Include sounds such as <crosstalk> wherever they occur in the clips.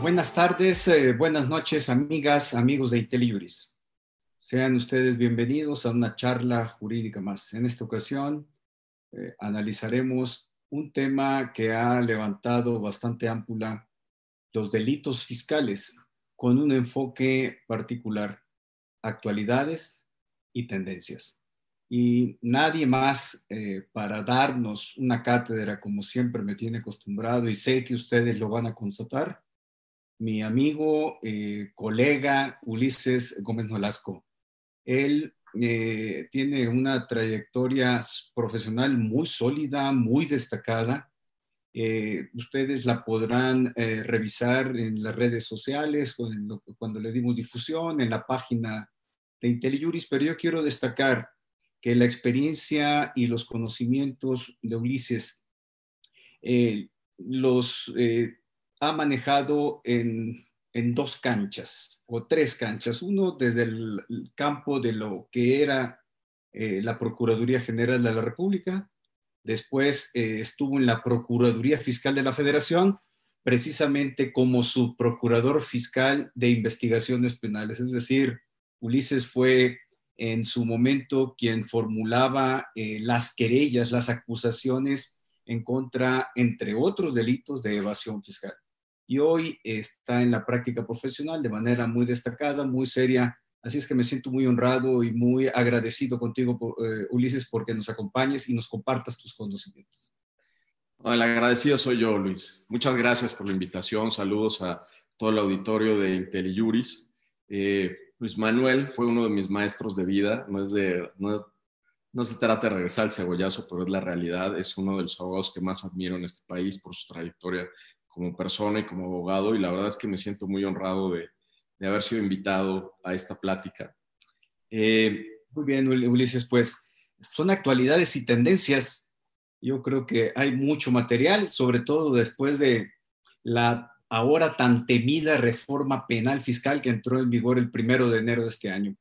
Buenas tardes, eh, buenas noches, amigas, amigos de IntelliJuris. Sean ustedes bienvenidos a una charla jurídica más. En esta ocasión eh, analizaremos un tema que ha levantado bastante ámpula, los delitos fiscales, con un enfoque particular, actualidades y tendencias. Y nadie más eh, para darnos una cátedra como siempre me tiene acostumbrado y sé que ustedes lo van a constatar, mi amigo, eh, colega Ulises Gómez Nolasco. Él eh, tiene una trayectoria profesional muy sólida, muy destacada. Eh, ustedes la podrán revisar en las redes sociales, cuando, cuando le dimos difusión, en la página de IntelliJuris, pero yo quiero destacar que la experiencia y los conocimientos de Ulises los ha manejado en, dos canchas o tres canchas. Uno desde el campo de lo que era eh, la Procuraduría General de la República, después eh, estuvo en la Procuraduría Fiscal de la Federación, precisamente como subprocurador fiscal de investigaciones penales. Es decir, Ulises fue en su momento quien formulaba eh, las querellas, las acusaciones en contra, entre otros delitos, de evasión fiscal y hoy está en la práctica profesional de manera muy destacada, muy seria. Así es que me siento muy honrado y muy agradecido contigo, eh, Ulises, porque nos acompañes y nos compartas tus conocimientos. El agradecido soy yo, Luis. Muchas gracias por la invitación. Saludos a todo el auditorio de IntelliJuris. Eh, Luis Manuel fue uno de mis maestros de vida. No, es de, no se trata de regresar al cebollazo, pero es la realidad. Es uno de los abogados que más admiro en este país por su trayectoria como persona y como abogado y la verdad es que me siento muy honrado de, de haber sido invitado a esta plática. Eh, muy bien, Ulises, pues son actualidades y tendencias. Yo creo que hay mucho material, sobre todo después de la ahora tan temida reforma penal fiscal que entró en vigor el primero de enero de este año.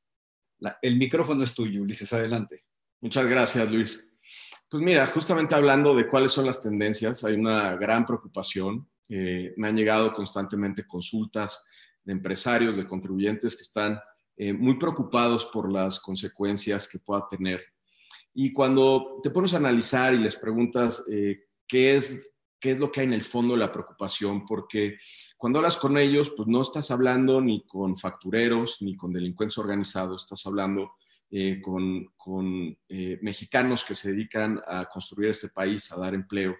el micrófono es tuyo, Ulises, adelante. Muchas gracias, Luis. Pues mira, justamente hablando de cuáles son las tendencias, hay una gran preocupación eh, me han llegado constantemente consultas de empresarios, de contribuyentes que están eh, muy preocupados por las consecuencias que pueda tener. Y cuando te pones a analizar y les preguntas eh, qué, es, qué es lo que hay en el fondo de la preocupación, porque cuando hablas con ellos, pues no estás hablando ni con factureros ni con delincuentes organizados, estás hablando con, con mexicanos que se dedican a construir este país, a dar empleo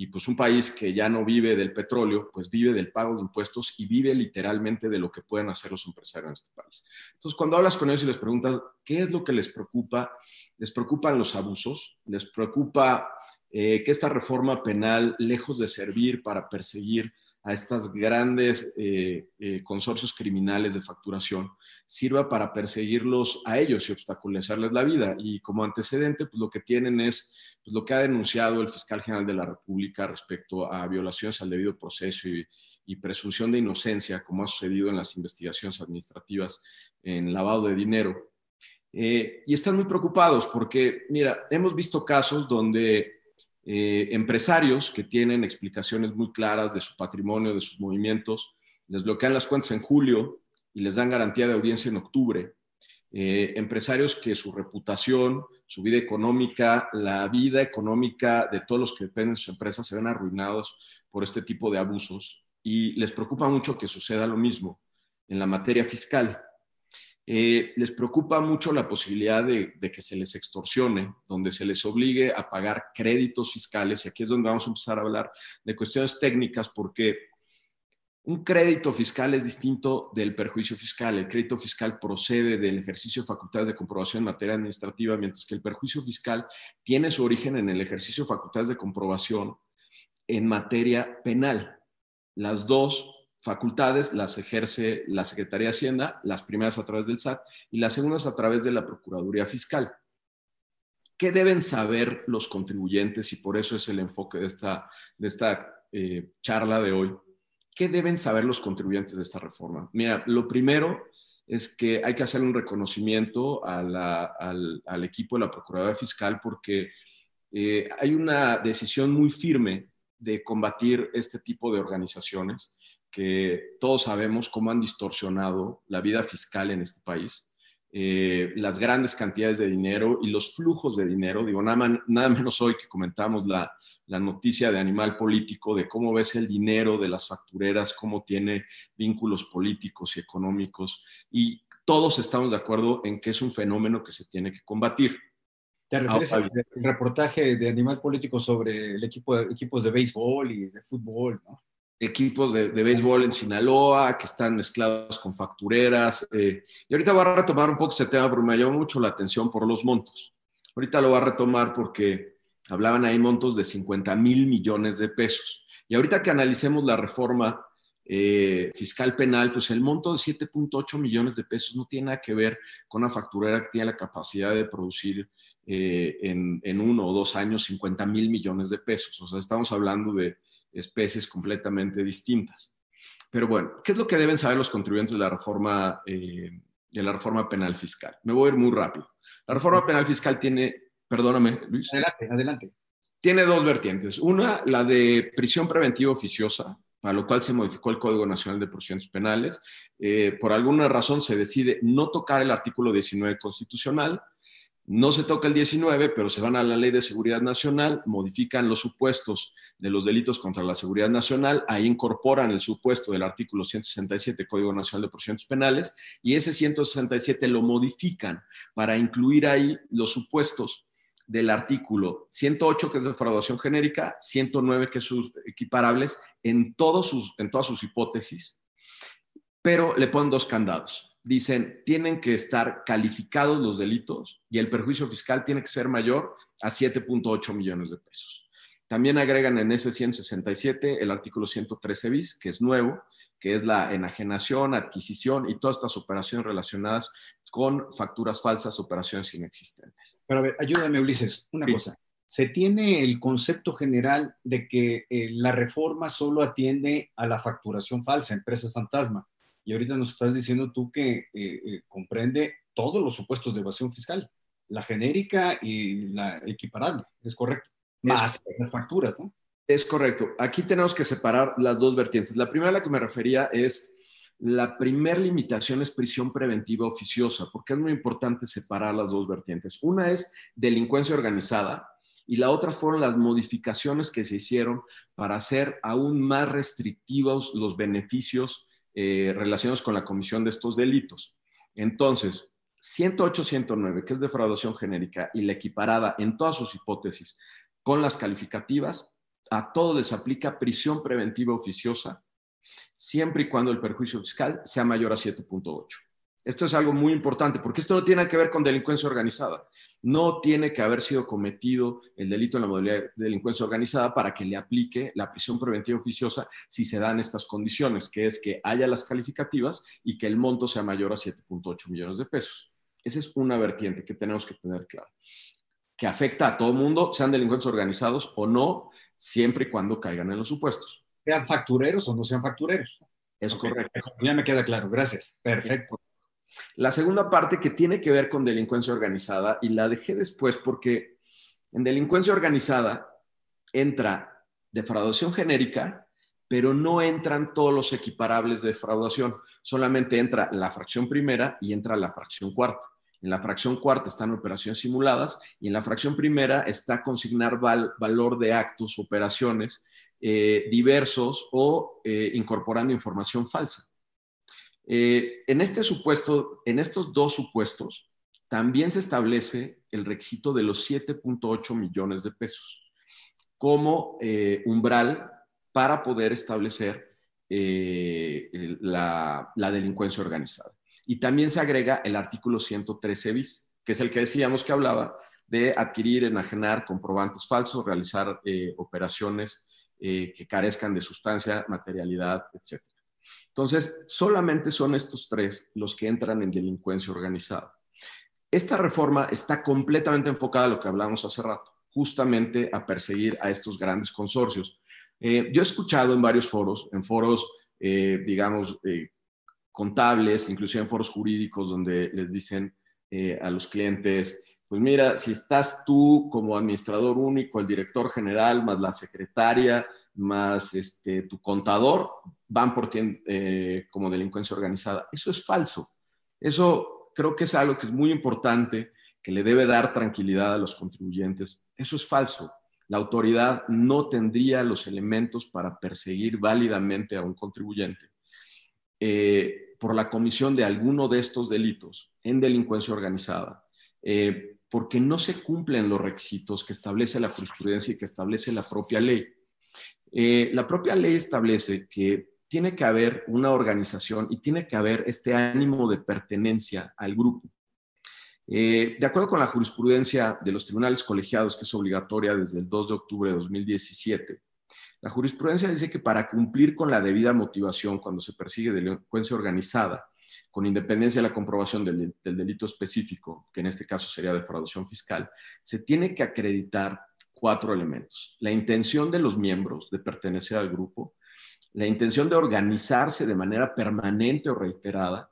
y pues un país que ya no vive del petróleo, pues vive del pago de impuestos y vive literalmente de lo que pueden hacer los empresarios en este país. Entonces, cuando hablas con ellos y les preguntas qué es lo que les preocupa, les preocupan los abusos, les preocupa eh, que esta reforma penal, lejos de servir para perseguir a estos grandes eh, eh, consorcios criminales de facturación sirva para perseguirlos a ellos y obstaculizarles la vida. Y como antecedente, pues lo que tienen es pues, lo que ha denunciado el fiscal general de la República respecto a violaciones al debido proceso y, presunción de inocencia, como ha sucedido en las investigaciones administrativas en lavado de dinero. Eh, y están muy preocupados porque, mira, hemos visto casos donde eh, empresarios que tienen explicaciones muy claras de su patrimonio, de sus movimientos, les bloquean las cuentas en julio y les dan garantía de audiencia en octubre. Eh, empresarios que su reputación, su vida económica, la vida económica de todos los que dependen de sus empresas se ven arruinados por este tipo de abusos y les preocupa mucho que suceda lo mismo en la materia fiscal. Eh, les preocupa mucho la posibilidad de, que se les extorsione, donde se les obligue a pagar créditos fiscales, y aquí es donde vamos a empezar a hablar de cuestiones técnicas, porque un crédito fiscal es distinto del perjuicio fiscal. El crédito fiscal procede del ejercicio de facultades de comprobación en materia administrativa, mientras que el perjuicio fiscal tiene su origen en el ejercicio de facultades de comprobación en materia penal. Las dos facultades las ejerce la Secretaría de Hacienda, las primeras a través del SAT y las segundas a través de la Procuraduría Fiscal. ¿Qué deben saber los contribuyentes? Y por eso es el enfoque de esta, de esta eh, charla de hoy. ¿Qué deben saber los contribuyentes de esta reforma? Mira, lo primero es que hay que hacer un reconocimiento al, al, equipo de la Procuraduría Fiscal porque eh, hay una decisión muy firme de combatir este tipo de organizaciones que todos sabemos cómo han distorsionado la vida fiscal en este país, eh, las grandes cantidades de dinero y los flujos de dinero. Digo, nada, nada menos hoy que comentamos la, la, noticia de Animal Político, de cómo ves el dinero de las factureras, cómo tiene vínculos políticos y económicos. Y todos estamos de acuerdo en que es un fenómeno que se tiene que combatir. ¿Te refieres al reportaje de Animal Político sobre el equipo equipos de béisbol y de fútbol, ¿no? Equipos de, béisbol en Sinaloa que están mezclados con factureras. Eh, y ahorita voy a retomar un poco ese tema porque me llamó mucho la atención por los montos. Ahorita lo voy a retomar porque hablaban ahí montos de 50 mil millones de pesos. Y ahorita que analicemos la reforma eh, fiscal penal, pues el monto de 7.8 millones de pesos no tiene nada que ver con una facturera que tiene la capacidad de producir eh, en, en, uno o dos años 50 mil millones de pesos. O sea, estamos hablando de especies completamente distintas. Pero bueno, ¿qué es lo que deben saber los contribuyentes de la reforma, eh, de la reforma penal fiscal? Me voy a ir muy rápido. La reforma penal fiscal tiene, perdóname, Luis. Adelante, adelante. Tiene dos vertientes. Una, la de prisión preventiva oficiosa, para lo cual se modificó el Código Nacional de Procedimientos Penales. Eh, por alguna razón se decide no tocar el artículo 19 constitucional no se toca el 19, pero se van a la Ley de Seguridad Nacional, modifican los supuestos de los delitos contra la seguridad nacional, ahí incorporan el supuesto del artículo 167 Código Nacional de Procedimientos Penales y ese 167 lo modifican para incluir ahí los supuestos del artículo 108, que es defraudación genérica, 109, que sus equiparables, en, todos sus, en todas sus hipótesis, pero le ponen dos candados dicen, tienen que estar calificados los delitos y el perjuicio fiscal tiene que ser mayor a 7.8 millones de pesos. También agregan en ese 167 el artículo 113 bis, que es nuevo, que es la enajenación, adquisición y todas estas operaciones relacionadas con facturas falsas, operaciones inexistentes. Pero a ver, ayúdame Ulises, una cosa. Se tiene el concepto general de que eh, la reforma solo atiende a la facturación falsa, empresas fantasma y ahorita nos estás diciendo tú que eh, eh, comprende todos los supuestos de evasión fiscal, la genérica y la equiparable, es correcto, más las facturas, ¿no? Es correcto. Aquí tenemos que separar las dos vertientes. La primera a la que me refería es la primera limitación es prisión preventiva oficiosa, porque es muy importante separar las dos vertientes. Una es delincuencia organizada y la otra fueron las modificaciones que se hicieron para hacer aún más restrictivos los beneficios eh, relacionados con la comisión de estos delitos. Entonces, 108-109, que es defraudación genérica, y la equiparada en todas sus hipótesis con las calificativas, a todos les aplica prisión preventiva oficiosa, siempre y cuando el perjuicio fiscal sea mayor a 7.8. Esto es algo muy importante porque esto no tiene que ver con delincuencia organizada. No tiene que haber sido cometido el delito en la modalidad de delincuencia organizada para que le aplique la prisión preventiva oficiosa si se dan estas condiciones, que es que haya las calificativas y que el monto sea mayor a 7.8 millones de pesos. Esa es una vertiente que tenemos que tener claro, que afecta a todo el mundo, sean delincuentes organizados o no, siempre y cuando caigan en los supuestos. Sean factureros o no sean factureros. Es correcto. Ya me queda claro, gracias. Perfecto. La segunda parte que tiene que ver con delincuencia organizada, y la dejé después porque en delincuencia organizada entra defraudación genérica, pero no entran todos los equiparables de defraudación, solamente entra la fracción primera y entra la fracción cuarta. En la fracción cuarta están operaciones simuladas y en la fracción primera está consignar valor de actos, operaciones eh, diversos o eh, incorporando información falsa. Eh, en este supuesto, en estos dos supuestos, también se establece el requisito de los 7.8 millones de pesos como eh, umbral para poder establecer eh, la, delincuencia organizada. Y también se agrega el artículo 113 bis, que es el que decíamos que hablaba de adquirir, enajenar comprobantes falsos, realizar operaciones que carezcan de sustancia, materialidad, etc. Entonces, solamente son estos tres los que entran en delincuencia organizada. Esta reforma está completamente enfocada a lo que hablamos hace rato, justamente a perseguir a estos grandes consorcios. Eh, yo he escuchado en varios foros, en foros, eh, digamos, eh, contables, inclusive en foros jurídicos, donde les dicen a los clientes, pues mira, si estás tú como administrador único, el director general, más la secretaria, más este, tu contador, van por eh, como delincuencia organizada. Eso es falso. Eso creo que es algo que es muy importante, que le debe dar tranquilidad a los contribuyentes. Eso es falso. La autoridad no tendría los elementos para perseguir válidamente a un contribuyente eh, por la comisión de alguno de estos delitos en delincuencia organizada, eh, porque no se cumplen los requisitos que establece la jurisprudencia y que establece la propia ley. La propia ley establece que tiene que haber una organización y tiene que haber este ánimo de pertenencia al grupo. Eh, de acuerdo con la jurisprudencia de los tribunales colegiados, que es obligatoria desde el 2 de octubre de 2017, la jurisprudencia dice que para cumplir con la debida motivación cuando se persigue delincuencia organizada, con independencia de la comprobación del, del delito específico, que en este caso sería defraudación fiscal, se tiene que acreditar cuatro elementos. La intención de los miembros de pertenecer al grupo, la intención de organizarse de manera permanente o reiterada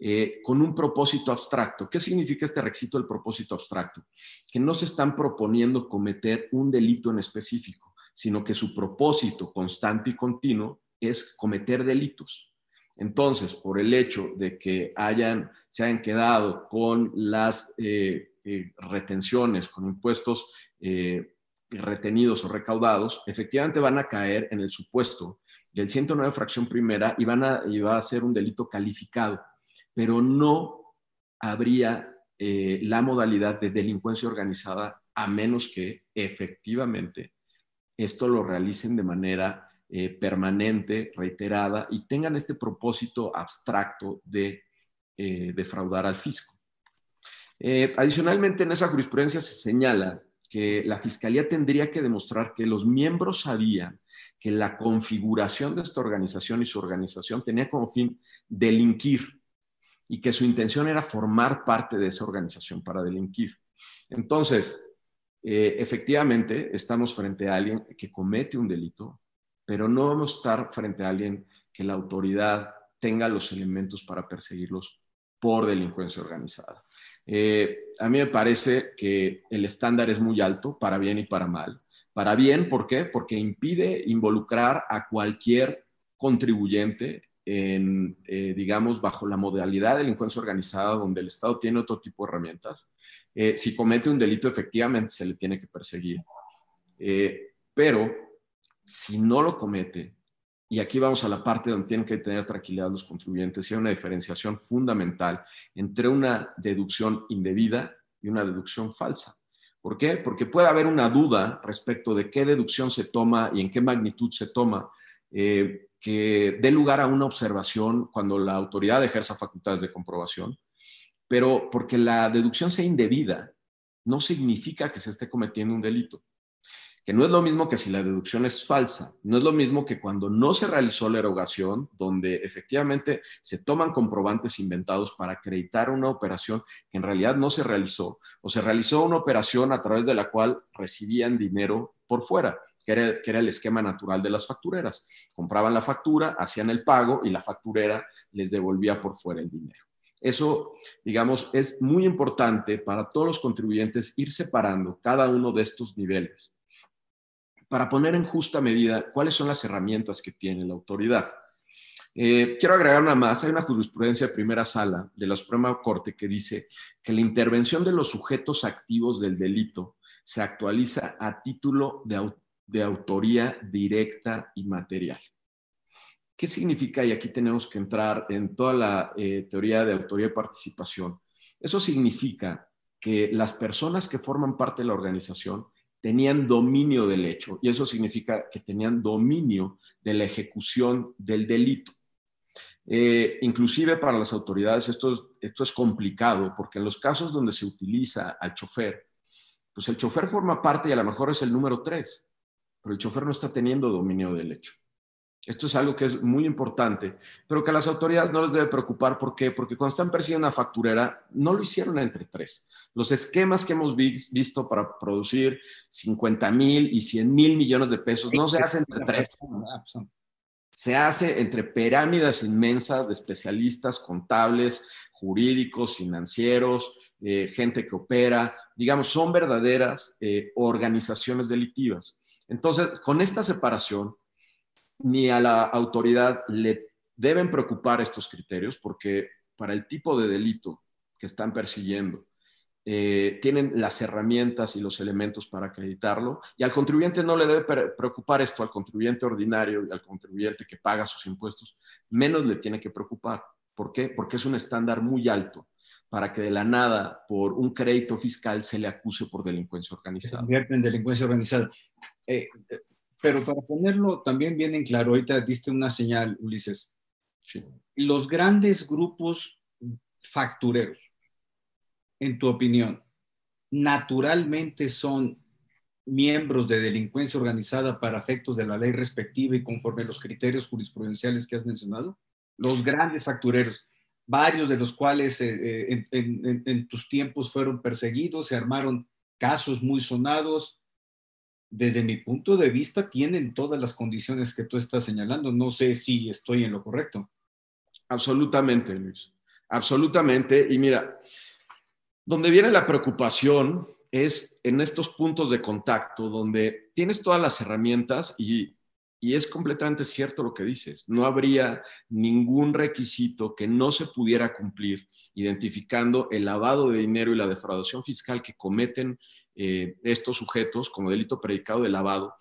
eh, con un propósito abstracto. ¿Qué significa este requisito del propósito abstracto? Que no se están proponiendo cometer un delito en específico, sino que su propósito constante y continuo es cometer delitos. Entonces, por el hecho de que hayan, se hayan quedado con las eh, eh, retenciones, con impuestos retenidos o recaudados, efectivamente van a caer en el supuesto del 109 fracción primera y, van a, va a ser un delito calificado, pero no habría eh, la modalidad de delincuencia organizada a menos que efectivamente esto lo realicen de manera eh, permanente, reiterada y tengan este propósito abstracto de eh, defraudar al fisco. adicionalmente, en esa jurisprudencia se señala que la Fiscalía tendría que demostrar que los miembros sabían que la configuración de esta organización y su organización tenía como fin delinquir y que su intención era formar parte de esa organización para delinquir. Entonces, eh, efectivamente, estamos frente a alguien que comete un delito, pero no vamos a estar frente a alguien que la autoridad tenga los elementos para perseguirlos por delincuencia organizada. Eh, a mí me parece que el estándar es muy alto, para bien y para mal. Para bien, ¿por qué? Porque impide involucrar a cualquier contribuyente en, eh, digamos, bajo la modalidad de delincuencia organizada, donde el Estado tiene otro tipo de herramientas. Eh, si comete un delito, efectivamente se le tiene que perseguir. Pero si no lo comete, y aquí vamos a la parte donde tienen que tener tranquilidad los contribuyentes, y hay una diferenciación fundamental entre una deducción indebida y una deducción falsa. ¿Por qué? Porque puede haber una duda respecto de qué deducción se toma y en qué magnitud se toma, eh, que dé lugar a una observación cuando la autoridad ejerza facultades de comprobación, pero porque la deducción sea indebida no significa que se esté cometiendo un delito que no es lo mismo que si la deducción es falsa, no es lo mismo que cuando no se realizó la erogación, donde efectivamente se toman comprobantes inventados para acreditar una operación que en realidad no se realizó, o se realizó una operación a través de la cual recibían dinero por fuera. Que era, que era, el esquema natural de las factureras. Compraban la factura, hacían el pago y la facturera les devolvía por fuera el dinero. Eso, digamos, es muy importante para todos los contribuyentes ir separando cada uno de estos niveles para poner en justa medida cuáles son las herramientas que tiene la autoridad. Eh, quiero agregar una más. Hay una jurisprudencia de primera sala de la Suprema Corte que dice que la intervención de los sujetos activos del delito se actualiza a título de, autoría directa y material. ¿Qué significa? Y aquí tenemos que entrar en toda la eh, teoría de autoría y participación. Eso significa que las personas que forman parte de la organización tenían dominio del hecho y eso significa que tenían dominio de la ejecución del delito. Eh, inclusive para las autoridades esto es, esto es complicado porque en los casos donde se utiliza al chofer, pues el chofer forma parte y a lo mejor es el número tres, pero el chofer no está teniendo dominio del hecho. Esto es algo que es muy importante, pero que a las autoridades no les debe preocupar. ¿Por qué? Porque cuando están persiguiendo una facturera, no lo hicieron entre tres. Los esquemas que hemos visto para producir 50 mil y 100 mil millones de pesos no se hacen entre tres. Se hace entre pirámides inmensas de especialistas contables, jurídicos, financieros, eh, gente que opera. Digamos, son verdaderas eh, organizaciones delictivas. Entonces, con esta separación, ni a la autoridad le deben preocupar estos criterios porque para el tipo de delito que están persiguiendo, eh, tienen las herramientas y los elementos para acreditarlo y al contribuyente no le debe preocupar esto, al contribuyente ordinario y al contribuyente que paga sus impuestos, menos le tiene que preocupar. ¿Por qué? Porque es un estándar muy alto para que de la nada, por un crédito fiscal, se le acuse por delincuencia organizada. Se convierte en delincuencia organizada. Eh, eh, pero para ponerlo también bien en claro, ahorita diste una señal, Ulises. Los grandes grupos factureros, en tu opinión, naturalmente son miembros de delincuencia organizada para efectos de la ley respectiva y conforme a los criterios jurisprudenciales que has mencionado? Los grandes factureros, varios de los cuales eh, eh, en, tus tiempos fueron perseguidos, se armaron casos muy sonados. Desde mi punto de vista, tienen todas las condiciones que tú estás señalando. No sé si estoy en lo correcto. Absolutamente, Luis. Absolutamente. Y mira, donde viene la preocupación es en estos puntos de contacto, donde tienes todas las herramientas y, es completamente cierto lo que dices. No habría ningún requisito que no se pudiera cumplir identificando el lavado de dinero y la defraudación fiscal que cometen eh, estos sujetos como delito predicado de lavado.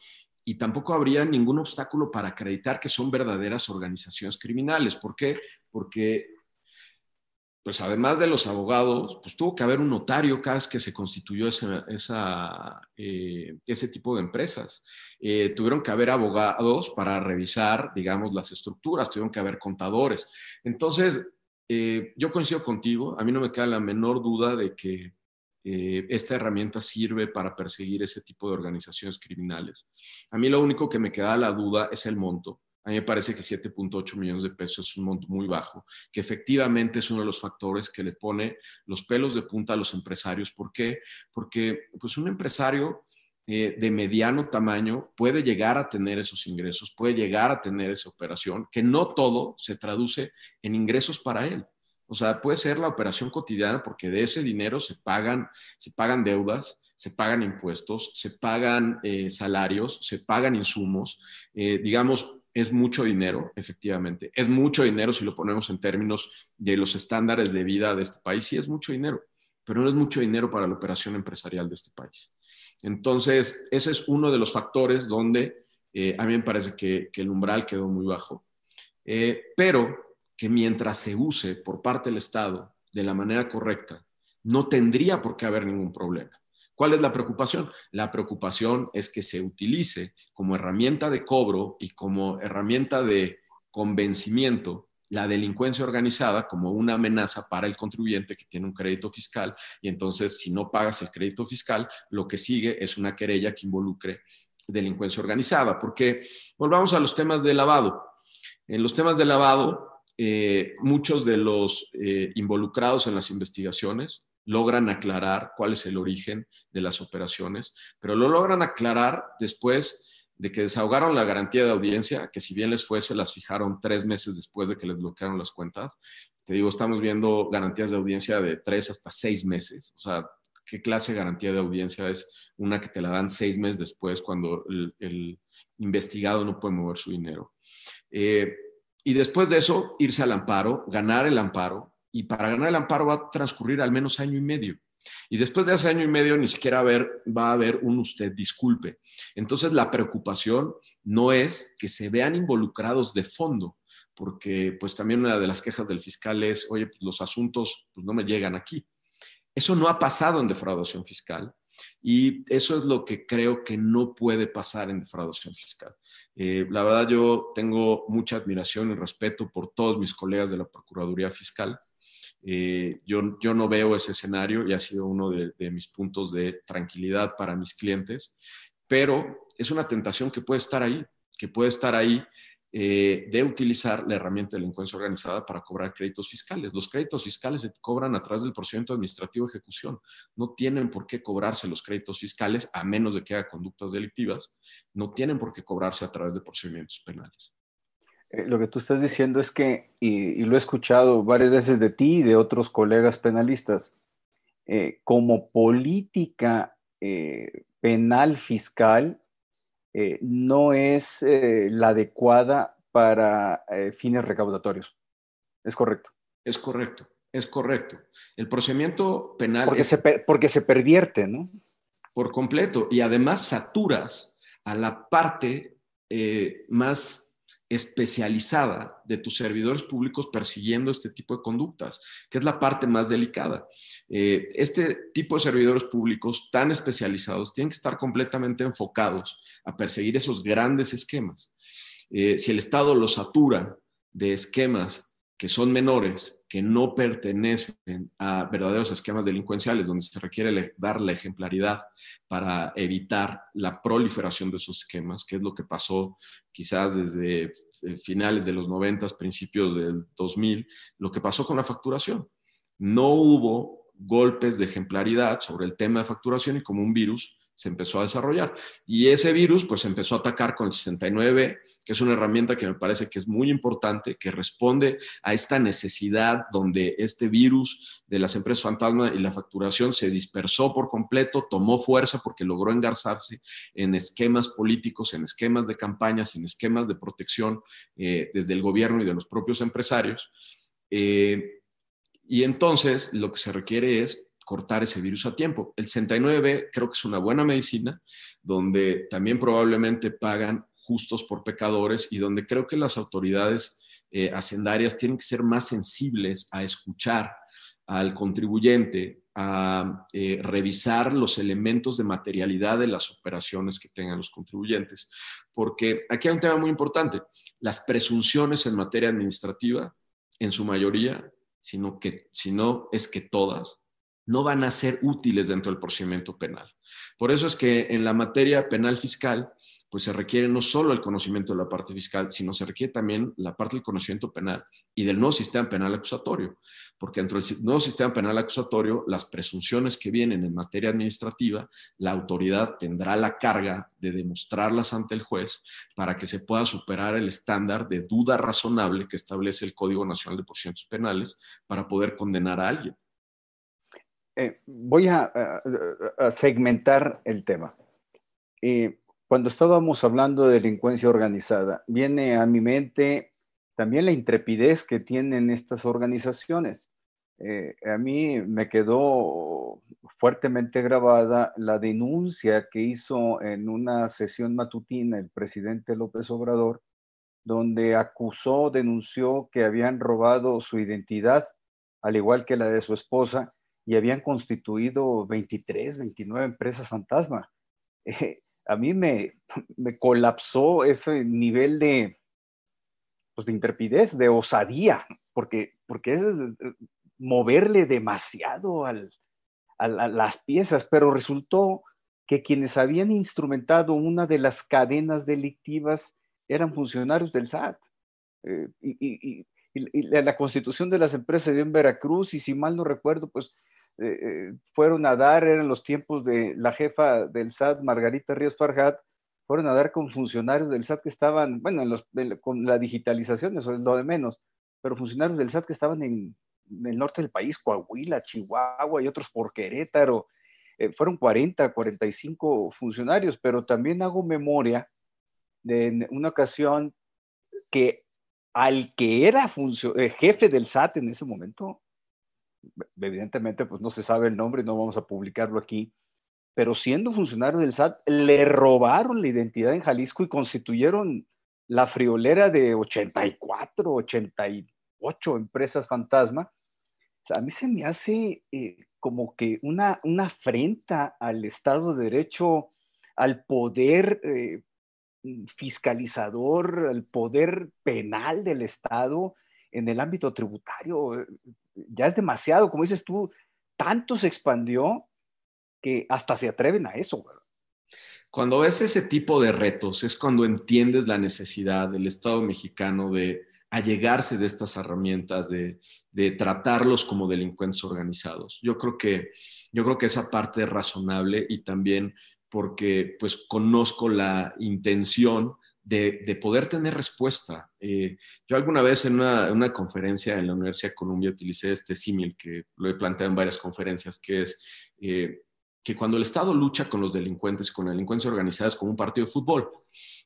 Y tampoco habría ningún obstáculo para acreditar que son verdaderas organizaciones criminales. ¿Por qué? Porque pues además de los abogados, pues tuvo que haber un notario cada vez que se constituyó esa, eh, ese tipo de empresas. Eh, tuvieron que haber abogados para revisar, digamos, las estructuras, tuvieron que haber contadores. Entonces, yo coincido contigo, a mí no me queda la menor duda de que esta herramienta sirve para perseguir ese tipo de organizaciones criminales. A mí lo único que me queda la duda es el monto. A mí me parece que 7.8 millones de pesos es un monto muy bajo, que efectivamente es uno de los factores que le pone los pelos de punta a los empresarios. ¿Por qué? Porque pues un empresario eh, de mediano tamaño puede llegar a tener esos ingresos, puede llegar a tener esa operación, que no todo se traduce en ingresos para él. O sea, puede ser la operación cotidiana porque de ese dinero se pagan, se pagan deudas, se pagan impuestos, se pagan eh, salarios, se pagan insumos. Eh, digamos, es mucho dinero, efectivamente. Es mucho dinero si lo ponemos en términos de los estándares de vida de este país. Sí, es mucho dinero, pero no es mucho dinero para la operación empresarial de este país. Entonces, ese es uno de los factores donde eh, a mí me parece que, el umbral quedó muy bajo. Pero que mientras se use por parte del Estado de la manera correcta, no tendría por qué haber ningún problema. ¿Cuál es la preocupación? La preocupación es que se utilice como herramienta de cobro y como herramienta de convencimiento la delincuencia organizada como una amenaza para el contribuyente que tiene un crédito fiscal y entonces si no pagas el crédito fiscal, lo que sigue es una querella que involucre delincuencia organizada. Porque volvamos a los temas de lavado. En los temas de lavado, eh, muchos de los eh, involucrados en las investigaciones logran aclarar cuál es el origen de las operaciones, pero lo logran aclarar después de que desahogaron la garantía de audiencia, que si bien les fuese, las fijaron tres meses después de que les bloquearon las cuentas. Te digo, estamos viendo garantías de audiencia de tres hasta seis meses. O sea, ¿qué clase de garantía de audiencia es una que te la dan seis meses después cuando el, investigado no puede mover su dinero? Eh, y después de eso, irse al amparo, ganar el amparo, y para ganar el amparo va a transcurrir al menos año y medio. Y después de ese año y medio ni siquiera va a haber un usted disculpe. Entonces la preocupación no es que se vean involucrados de fondo, porque pues también una de las quejas del fiscal es, oye, pues, los asuntos pues, no me llegan aquí. Eso no ha pasado en defraudación fiscal y eso es lo que creo que no puede pasar en defraudación fiscal. Eh, la verdad yo tengo mucha admiración y respeto por todos mis colegas de la Procuraduría Fiscal eh, yo, yo no veo ese escenario y ha sido uno de, mis puntos de tranquilidad para mis clientes, pero es una tentación que puede estar ahí, que puede estar ahí eh, de utilizar la herramienta de delincuencia organizada para cobrar créditos fiscales. Los créditos fiscales se cobran a través del procedimiento administrativo de ejecución. No tienen por qué cobrarse los créditos fiscales a menos de que haya conductas delictivas. No tienen por qué cobrarse a través de procedimientos penales. Eh, lo que tú estás diciendo es que, y, lo he escuchado varias veces de ti y de otros colegas penalistas, eh, como política penal fiscal, eh, no es eh, la adecuada para fines recaudatorios. ¿Es correcto? Es correcto, es correcto. El procedimiento penal... Porque, se, porque se pervierte, ¿no? Por completo. Y además saturas a la parte más especializada de tus servidores públicos persiguiendo este tipo de conductas, que es la parte más delicada. Eh, este tipo de servidores públicos tan especializados tienen que estar completamente enfocados a perseguir esos grandes esquemas. Eh, si el Estado los satura de esquemas que son menores, que no pertenecen a verdaderos esquemas delincuenciales, donde se requiere dar la ejemplaridad para evitar la proliferación de esos esquemas, que es lo que pasó quizás desde eh, finales de los 90, principios del 2000, lo que pasó con la facturación. No hubo golpes de ejemplaridad sobre el tema de facturación y como un virus se empezó a desarrollar. Y ese virus pues empezó a atacar con el 69, que es una herramienta que me parece que es muy importante, que responde a esta necesidad donde este virus de las empresas fantasma y la facturación se dispersó por completo, tomó fuerza porque logró engarzarse en esquemas políticos, en esquemas de campañas, en esquemas de protección eh, desde el gobierno y de los propios empresarios. Eh, y entonces lo que se requiere es cortar ese virus a tiempo. El 69 creo que es una buena medicina, donde también probablemente pagan justos por pecadores y donde creo que las autoridades eh, hacendarias tienen que ser más sensibles a escuchar al contribuyente, a eh, revisar los elementos de materialidad de las operaciones que tengan los contribuyentes. Porque aquí hay un tema muy importante. Las presunciones en materia administrativa, en su mayoría, sino que, si no es que todas, no van a ser útiles dentro del procedimiento penal. Por eso es que en la materia penal fiscal, pues se requiere no solo el conocimiento de la parte fiscal, sino se requiere también la parte del conocimiento penal y del nuevo sistema penal acusatorio, porque dentro del nuevo sistema penal acusatorio, las presunciones que vienen en materia administrativa, la autoridad tendrá la carga de demostrarlas ante el juez para que se pueda superar el estándar de duda razonable que establece el Código Nacional de Procedimientos Penales para poder condenar a alguien. Eh, voy a, segmentar el tema. Eh, cuando estábamos hablando de delincuencia organizada, viene a mi mente también la intrepidez que tienen estas organizaciones. Eh, a mí me quedó fuertemente grabada la denuncia que hizo en una sesión matutina el presidente López Obrador, donde acusó, denunció que habían robado su identidad, al igual que la de su esposa, y habían constituido 23, 29 empresas fantasma. Eh, a mí me, me, colapsó ese nivel de, pues, de intrepidez, de osadía, porque, porque es eh, moverle demasiado al, a, las piezas, pero resultó que quienes habían instrumentado una de las cadenas delictivas eran funcionarios del SAT. Eh, y, la constitución de las empresas dio en Veracruz, y si mal no recuerdo, pues eh, eh, fueron a dar, eran los tiempos de la jefa del SAT, Margarita Ríos Farjat, fueron a dar con funcionarios del SAT que estaban, bueno, con la digitalización, eso es lo de menos, pero funcionarios del SAT que estaban en, el norte del país, Coahuila, Chihuahua y otros por Querétaro. Eh, fueron 40, 45 funcionarios, pero también hago memoria de una ocasión que al que era jefe del SAT en ese momento, evidentemente pues no se sabe el nombre, no vamos a publicarlo aquí, pero siendo funcionario del SAT, le robaron la identidad en Jalisco y constituyeron la friolera de 84, 88 empresas fantasma. a mí se me hace eh, como que una, una afrenta al Estado de Derecho, al poder eh, fiscalizador, al poder penal del Estado en el ámbito tributario ya es demasiado, como dices tú, tanto se expandió que hasta se atreven a eso. Cuando ves ese tipo de retos es cuando entiendes la necesidad del Estado mexicano de allegarse de estas herramientas, de, de, tratarlos como delincuentes organizados. Yo creo, que, yo creo que esa parte es razonable y también porque pues conozco la intención de, poder tener respuesta. Eh, yo alguna vez en una, conferencia en la Universidad de Columbia utilicé este símil que lo he planteado en varias conferencias, que es, eh, que cuando el Estado lucha con los delincuentes, con la delincuencia organizada, es como un partido de fútbol.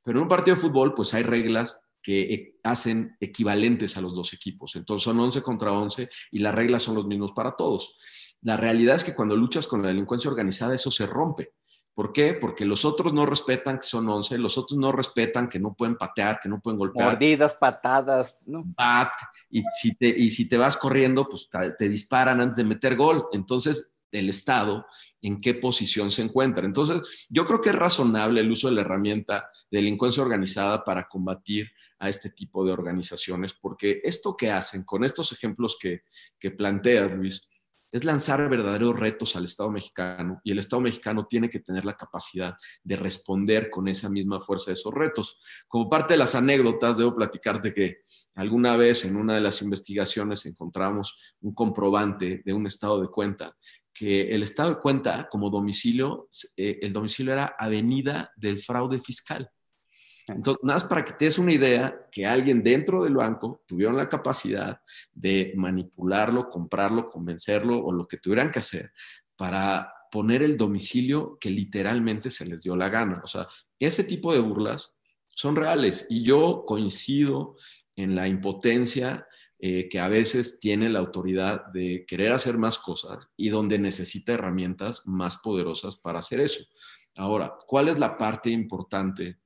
Pero en un partido de fútbol, pues hay reglas que e, hacen equivalentes a los dos equipos. Entonces son 11 contra 11 y las reglas son los mismos para todos. La realidad es que cuando luchas con la delincuencia organizada, eso se rompe. ¿Por qué? Porque los otros no respetan que son 11, los otros no respetan que no pueden patear, que no pueden golpear. Mordidas, patadas, ¿no? Bat, y si te, y si te vas corriendo, pues te disparan antes de meter gol. Entonces, el Estado en qué posición se encuentra. Entonces, yo creo que es razonable el uso de la herramienta de delincuencia organizada para combatir a este tipo de organizaciones, porque esto que hacen con estos ejemplos que, que planteas, Luis, es lanzar verdaderos retos al Estado mexicano y el Estado mexicano tiene que tener la capacidad de responder con esa misma fuerza a esos retos. Como parte de las anécdotas, debo platicarte que alguna vez en una de las investigaciones encontramos un comprobante de un estado de cuenta que el estado de cuenta como domicilio, eh, el domicilio era Avenida del Fraude Fiscal. Entonces, nada más para que te des una idea, que alguien dentro del banco tuvieron la capacidad de manipularlo, comprarlo, convencerlo o lo que tuvieran que hacer para poner el domicilio que literalmente se les dio la gana. O sea, ese tipo de burlas son reales y yo coincido en la impotencia eh, que a veces tiene la autoridad de querer hacer más cosas y donde necesita herramientas más poderosas para hacer eso. Ahora, ¿cuál es la parte importante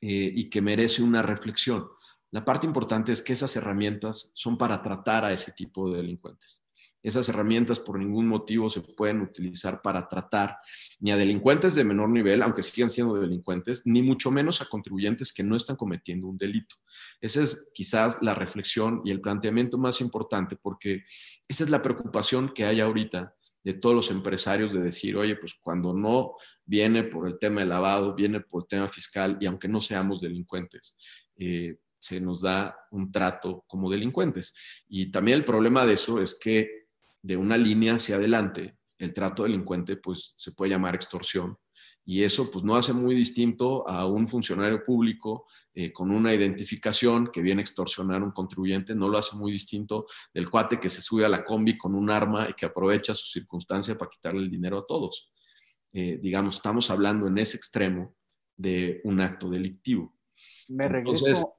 eh, y que merece una reflexión? La parte importante es que esas herramientas son para tratar a ese tipo de delincuentes. Esas herramientas por ningún motivo se pueden utilizar para tratar ni a delincuentes de menor nivel, aunque sigan siendo delincuentes, ni mucho menos a contribuyentes que no están cometiendo un delito. Esa es quizás la reflexión y el planteamiento más importante, porque esa es la preocupación que hay ahorita de todos los empresarios de decir, oye, pues cuando no viene por el tema de lavado, viene por el tema fiscal, y aunque no seamos delincuentes, eh, se nos da un trato como delincuentes. Y también el problema de eso es que de una línea hacia adelante, el trato delincuente pues se puede llamar extorsión y eso pues no hace muy distinto a un funcionario público eh, con una identificación que viene a extorsionar a un contribuyente, no lo hace muy distinto del cuate que se sube a la combi con un arma y que aprovecha su circunstancia para quitarle el dinero a todos. Eh, digamos, estamos hablando en ese extremo de un acto delictivo. Me regreso.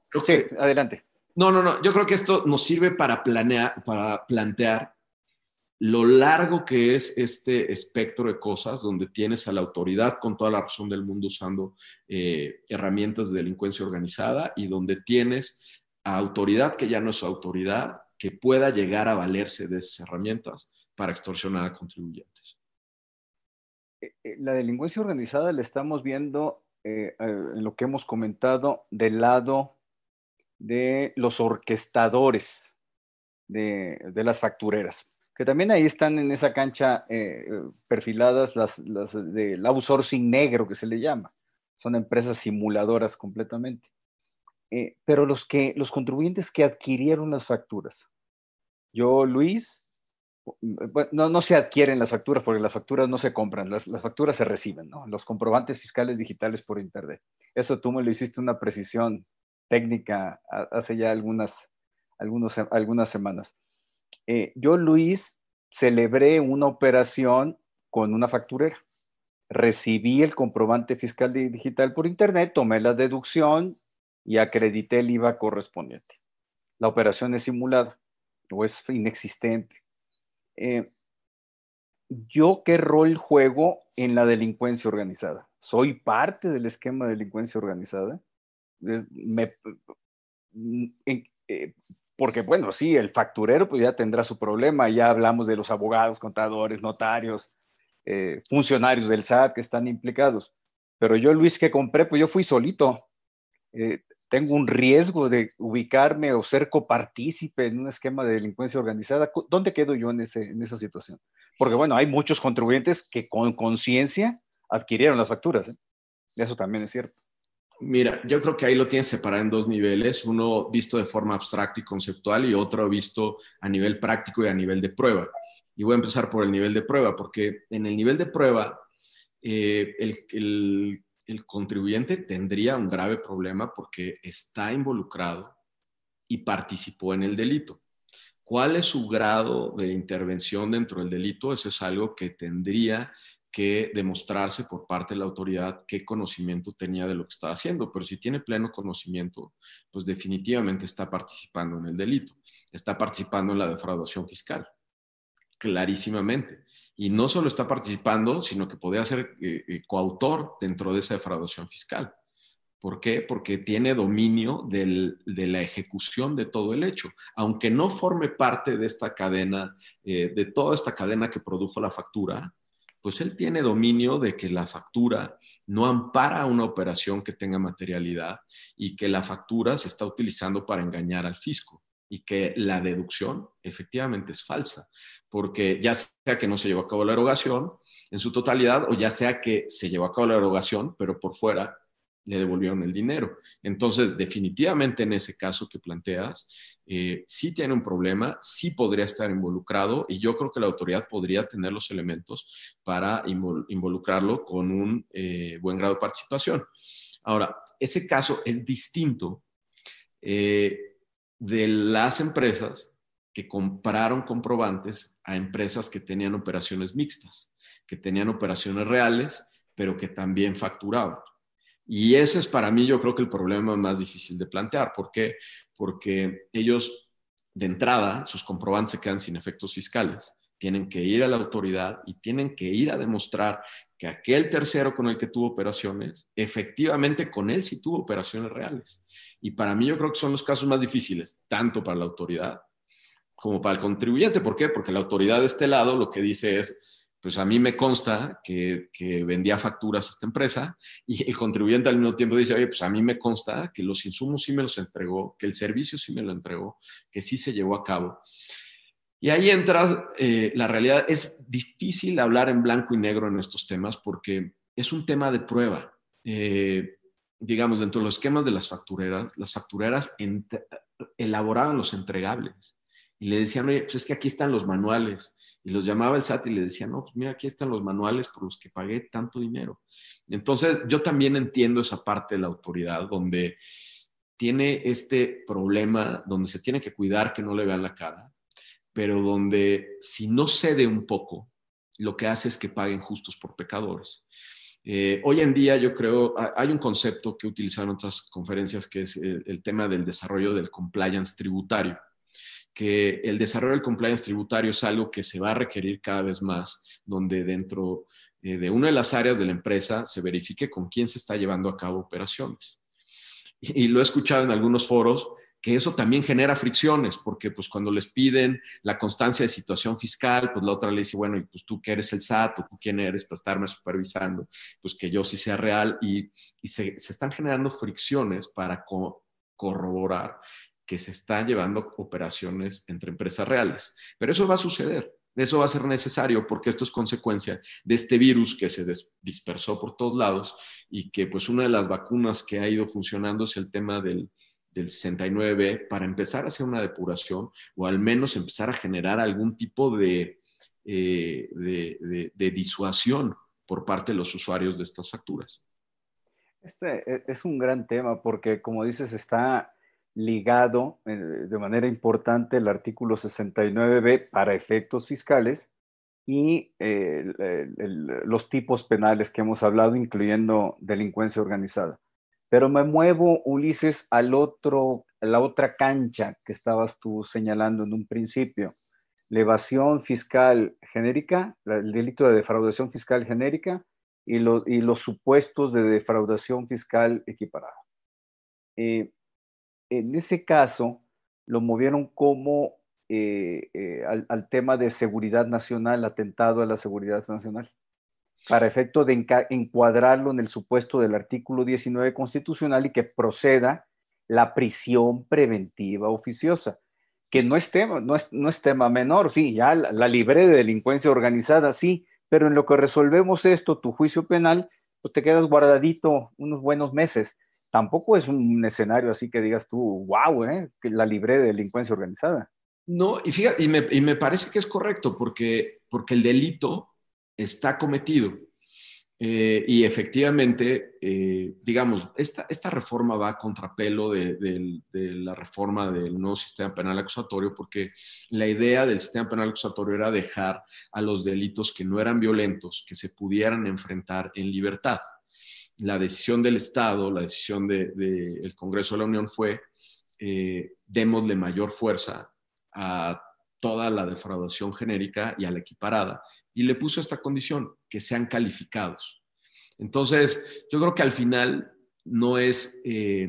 adelante. No, no, no. Yo creo que esto nos sirve para planear, para plantear lo largo que es este espectro de cosas donde tienes a la autoridad con toda la razón del mundo usando eh, herramientas de delincuencia organizada y donde tienes a autoridad que ya no es autoridad, que pueda llegar a valerse de esas herramientas para extorsionar a contribuyentes. Eh, eh, la delincuencia organizada la estamos viendo en lo que hemos comentado del lado de los orquestadores de las factureras que también ahí están en esa cancha eh, perfiladas las, las del outsourcing negro que se le llama. Son empresas simuladoras completamente. Eh, pero los, que, los contribuyentes que adquirieron las facturas, yo, Luis, no, no se adquieren las facturas porque las facturas no se compran, las, las, facturas se reciben, ¿no? Los comprobantes fiscales digitales por Internet. Eso tú me lo hiciste una precisión técnica hace ya algunas, algunos, algunas semanas. Eh, yo, Luis, celebré una operación con una facturera. Recibí el comprobante fiscal digital por internet, tomé la deducción y acredité el IVA correspondiente. La operación es simulada o es inexistente. Eh, ¿Yo qué rol juego en la delincuencia organizada? ¿Soy parte del esquema de delincuencia organizada? Eh, me, porque bueno, sí, el facturero pues ya tendrá su problema, ya hablamos de los abogados, contadores, notarios, eh, funcionarios del SAT que están implicados. Pero yo, Luis, que compré, pues yo fui solito. Eh, tengo un riesgo de ubicarme o ser copartícipe en un esquema de delincuencia organizada. ¿Dónde quedo yo en, ese, en esa situación? Porque bueno, hay muchos contribuyentes que con conciencia adquirieron las facturas. ¿eh? Eso también es cierto. Mira, yo creo que ahí lo tienes separado en dos niveles, uno visto de forma abstracta y conceptual y otro visto a nivel práctico y a nivel de prueba. Y voy a empezar por el nivel de prueba, porque en el nivel de prueba eh, el, el contribuyente tendría un grave problema porque está involucrado y participó en el delito. ¿Cuál es su grado de intervención dentro del delito? Eso es algo que tendría que demostrarse por parte de la autoridad qué conocimiento tenía de lo que estaba haciendo, pero si tiene pleno conocimiento, pues definitivamente está participando en el delito, está participando en la defraudación fiscal, clarísimamente. Y no solo está participando, sino que podría ser eh, eh, coautor dentro de esa defraudación fiscal. ¿Por qué? Porque tiene dominio de la ejecución de todo el hecho. Aunque no forme parte de esta cadena, eh, de toda esta cadena que produjo la factura, pues él tiene dominio de que la factura no ampara una operación que tenga materialidad y que la factura se está utilizando para engañar al fisco y que la deducción efectivamente es falsa, porque ya sea que no se llevó a cabo la erogación en su totalidad o ya sea que se llevó a cabo la erogación, pero por fuera le devolvieron el dinero. Entonces, definitivamente en ese caso que planteas, eh, sí tiene un problema, sí podría estar involucrado y yo creo que la autoridad podría tener los elementos para involucrarlo con un eh, buen grado de participación. Ahora, ese caso es distinto eh, de las empresas que compraron comprobantes a empresas que tenían operaciones mixtas, que tenían operaciones reales, pero que también facturaban. Y ese es para mí, yo creo que el problema más difícil de plantear. ¿Por qué? Porque ellos, de entrada, sus comprobantes se quedan sin efectos fiscales. Tienen que ir a la autoridad y tienen que ir a demostrar que aquel tercero con el que tuvo operaciones, efectivamente con él sí tuvo operaciones reales. Y para mí yo creo que son los casos más difíciles, tanto para la autoridad como para el contribuyente. ¿Por qué? Porque la autoridad de este lado lo que dice es, pues a mí me consta que, vendía facturas a esta empresa y el contribuyente al mismo tiempo dice, oye, pues a mí me consta que los insumos sí me los entregó, que el servicio sí me lo entregó, que sí se llevó a cabo. Y ahí entra eh, la realidad. Es difícil hablar en blanco y negro en estos temas porque es un tema de prueba. Eh, digamos, dentro de los esquemas de las factureras, las factureras elaboraban los entregables y le decían, oye, pues es que aquí están los manuales y los llamaba el SAT y le decía, no, pues mira, aquí están los manuales por los que pagué tanto dinero. Entonces, yo también entiendo esa parte de la autoridad donde tiene este problema, donde se tiene que cuidar que no le vean la cara, pero donde si no cede un poco, lo que hace es que paguen justos por pecadores. Eh, hoy en día yo creo, hay un concepto que utilizaron otras conferencias que es el tema del desarrollo del compliance tributario que el desarrollo del compliance tributario es algo que se va a requerir cada vez más, donde dentro eh, de una de las áreas de la empresa se verifique con quién se está llevando a cabo operaciones. Y, lo he escuchado en algunos foros que eso también genera fricciones, porque pues cuando les piden la constancia de situación fiscal, pues la otra le dice, bueno, y pues tú que eres el SAT o tú quién eres para estarme supervisando, pues que yo sí sea real y, se, están generando fricciones para corroborar que se están llevando operaciones entre empresas reales. Pero eso va a suceder, eso va a ser necesario porque esto es consecuencia de este virus que se dispersó por todos lados y que pues una de las vacunas que ha ido funcionando es el tema del, del 69 para empezar a hacer una depuración o al menos empezar a generar algún tipo de, eh, de, disuasión por parte de los usuarios de estas facturas. Este e, es un gran tema porque, como dices, está ligado eh, de manera importante el artículo 69b para efectos fiscales y eh, los tipos penales que hemos hablado, incluyendo delincuencia organizada. Pero me muevo, Ulises, al otro, a la otra cancha que estabas tú señalando en un principio. La evasión fiscal genérica, el delito de defraudación fiscal genérica y, y los supuestos de defraudación fiscal equiparada. Eh, en ese caso lo movieron como eh, eh, al, tema de seguridad nacional, atentado a la seguridad nacional, para efecto de encuadrarlo en el supuesto del artículo 19 constitucional y que proceda la prisión preventiva oficiosa, que no es tema, no es, no es tema menor, sí, ya la, la libre de delincuencia organizada, sí, pero en lo que resolvemos esto, tu juicio penal, pues te quedas guardadito unos buenos meses tampoco es un escenario así que digas tú, wow, ¿eh? la libre de delincuencia organizada. No, y fíjate, y me, parece que es correcto porque, porque el delito está cometido. Eh, y efectivamente, eh, digamos, esta, esta, reforma va a contrapelo de, de, la reforma del nuevo sistema penal acusatorio, porque la idea del sistema penal acusatorio era dejar a los delitos que no eran violentos, que se pudieran enfrentar en libertad. La decisión del Estado, la decisión del Congreso de la Unión fue, eh, démosle mayor fuerza a toda la defraudación genérica y a la equiparada, y le puso esta condición, que sean calificados. Entonces, yo creo que al final no es... Eh,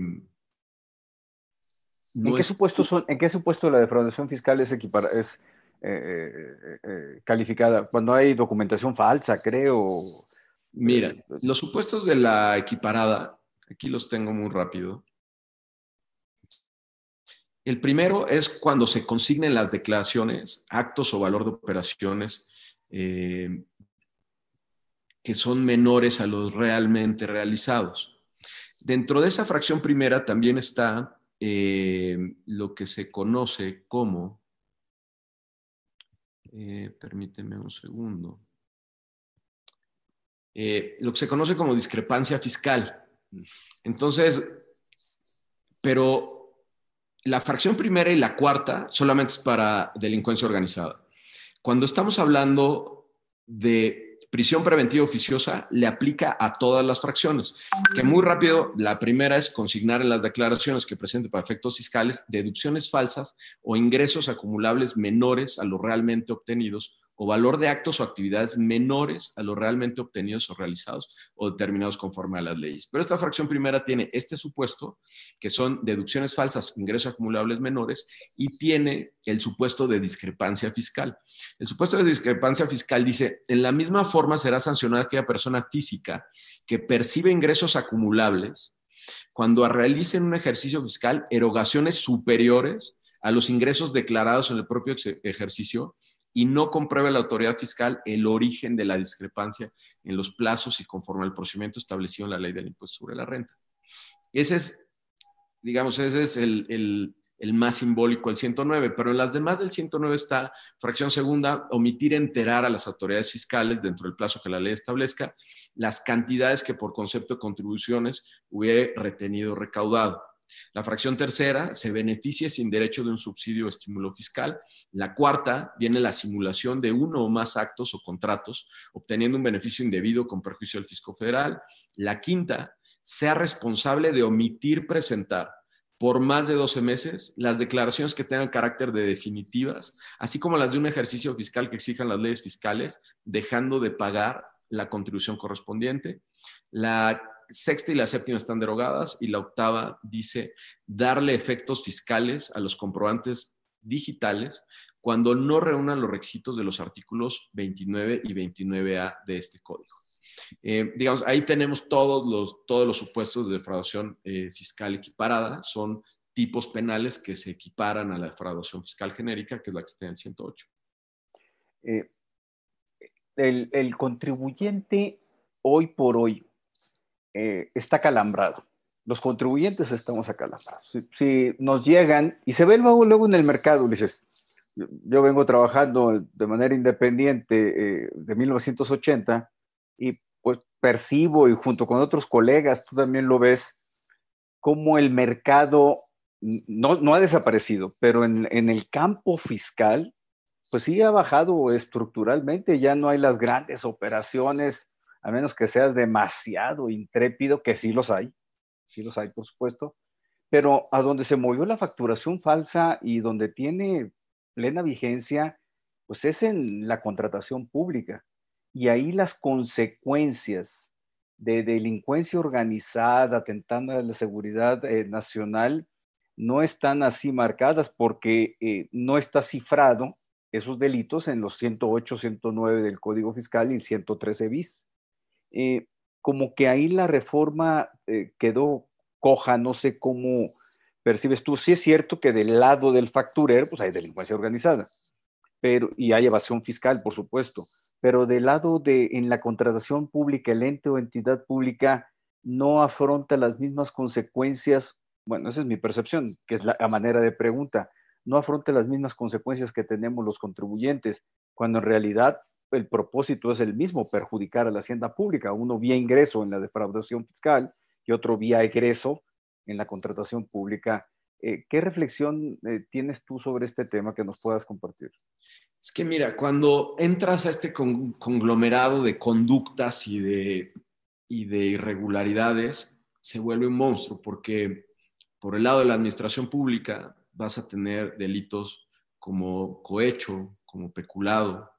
¿En, qué supuesto son, ¿En qué supuesto la defraudación fiscal es, es eh, eh, calificada? Cuando hay documentación falsa, creo. Mira, los supuestos de la equiparada, aquí los tengo muy rápido. El primero es cuando se consignen las declaraciones, actos o valor de operaciones eh, que son menores a los realmente realizados. Dentro de esa fracción primera también está eh, lo que se conoce como, eh, permíteme un segundo, lo que se conoce como discrepancia fiscal. Entonces, pero la fracción primera y la cuarta solamente es para delincuencia organizada. Cuando estamos hablando de prisión preventiva oficiosa, le aplica a todas las fracciones, que muy rápido, la primera es consignar en las declaraciones que presente para efectos fiscales deducciones falsas o ingresos acumulables menores a los realmente obtenidos o valor de actos o actividades menores a los realmente obtenidos o realizados o determinados conforme a las leyes. Pero esta fracción primera tiene este supuesto, que son deducciones falsas, ingresos acumulables menores, y tiene el supuesto de discrepancia fiscal. El supuesto de discrepancia fiscal dice, en la misma forma será sancionada aquella persona física que percibe ingresos acumulables cuando realicen un ejercicio fiscal erogaciones superiores a los ingresos declarados en el propio ejercicio y no compruebe la autoridad fiscal el origen de la discrepancia en los plazos y conforme al procedimiento establecido en la ley del impuesto sobre la renta. Ese es, digamos, ese es el, más simbólico, el 109, pero en las demás del 109 está fracción segunda, omitir enterar a las autoridades fiscales dentro del plazo que la ley establezca las cantidades que por concepto de contribuciones hubiera retenido recaudado. La fracción tercera se beneficia sin derecho de un subsidio o estímulo fiscal. La cuarta viene la simulación de uno o más actos o contratos, obteniendo un beneficio indebido con perjuicio del fisco federal. La quinta, sea responsable de omitir presentar por más de 12 meses las declaraciones que tengan carácter de definitivas, así como las de un ejercicio fiscal que exijan las leyes fiscales, dejando de pagar la contribución correspondiente. La sexta y la séptima están derogadas y la octava dice darle efectos fiscales a los comprobantes digitales cuando no reúnan los requisitos de los artículos 29 y 29A de este código. Eh, digamos, ahí tenemos todos los, todos los supuestos de defraudación eh, fiscal equiparada, son tipos penales que se equiparan a la defraudación fiscal genérica, que es la que está en el 108. Eh, el contribuyente hoy por hoy eh, está calambrado. Los contribuyentes estamos acalambrados. Si, nos llegan, y se ve luego, luego en el mercado, dices, yo, vengo trabajando de manera independiente eh, de 1980 y pues percibo y junto con otros colegas, tú también lo ves, como el mercado no, no ha desaparecido, pero en, en, el campo fiscal, pues sí ha bajado estructuralmente, ya no hay las grandes operaciones a menos que seas demasiado intrépido, que sí los hay, sí los hay, por supuesto, pero a donde se movió la facturación falsa y donde tiene plena vigencia, pues es en la contratación pública. Y ahí las consecuencias de delincuencia organizada, atentando a la seguridad eh, nacional, no están así marcadas porque eh, no está cifrado esos delitos en los 108, 109 del Código Fiscal y 113 bis. Eh, como que ahí la reforma eh, quedó coja, no sé cómo percibes tú. Sí es cierto que del lado del facturero, pues hay delincuencia organizada, pero, y hay evasión fiscal, por supuesto, pero del lado de, en la contratación pública, el ente o entidad pública no afronta las mismas consecuencias, bueno, esa es mi percepción, que es la manera de pregunta, no afronta las mismas consecuencias que tenemos los contribuyentes, cuando en realidad el propósito es el mismo, perjudicar a la hacienda pública, uno vía ingreso en la defraudación fiscal y otro vía egreso en la contratación pública. Eh, ¿Qué reflexión eh, tienes tú sobre este tema que nos puedas compartir? Es que mira, cuando entras a este conglomerado de conductas y de, y de irregularidades, se vuelve un monstruo, porque por el lado de la administración pública vas a tener delitos como cohecho, como peculado,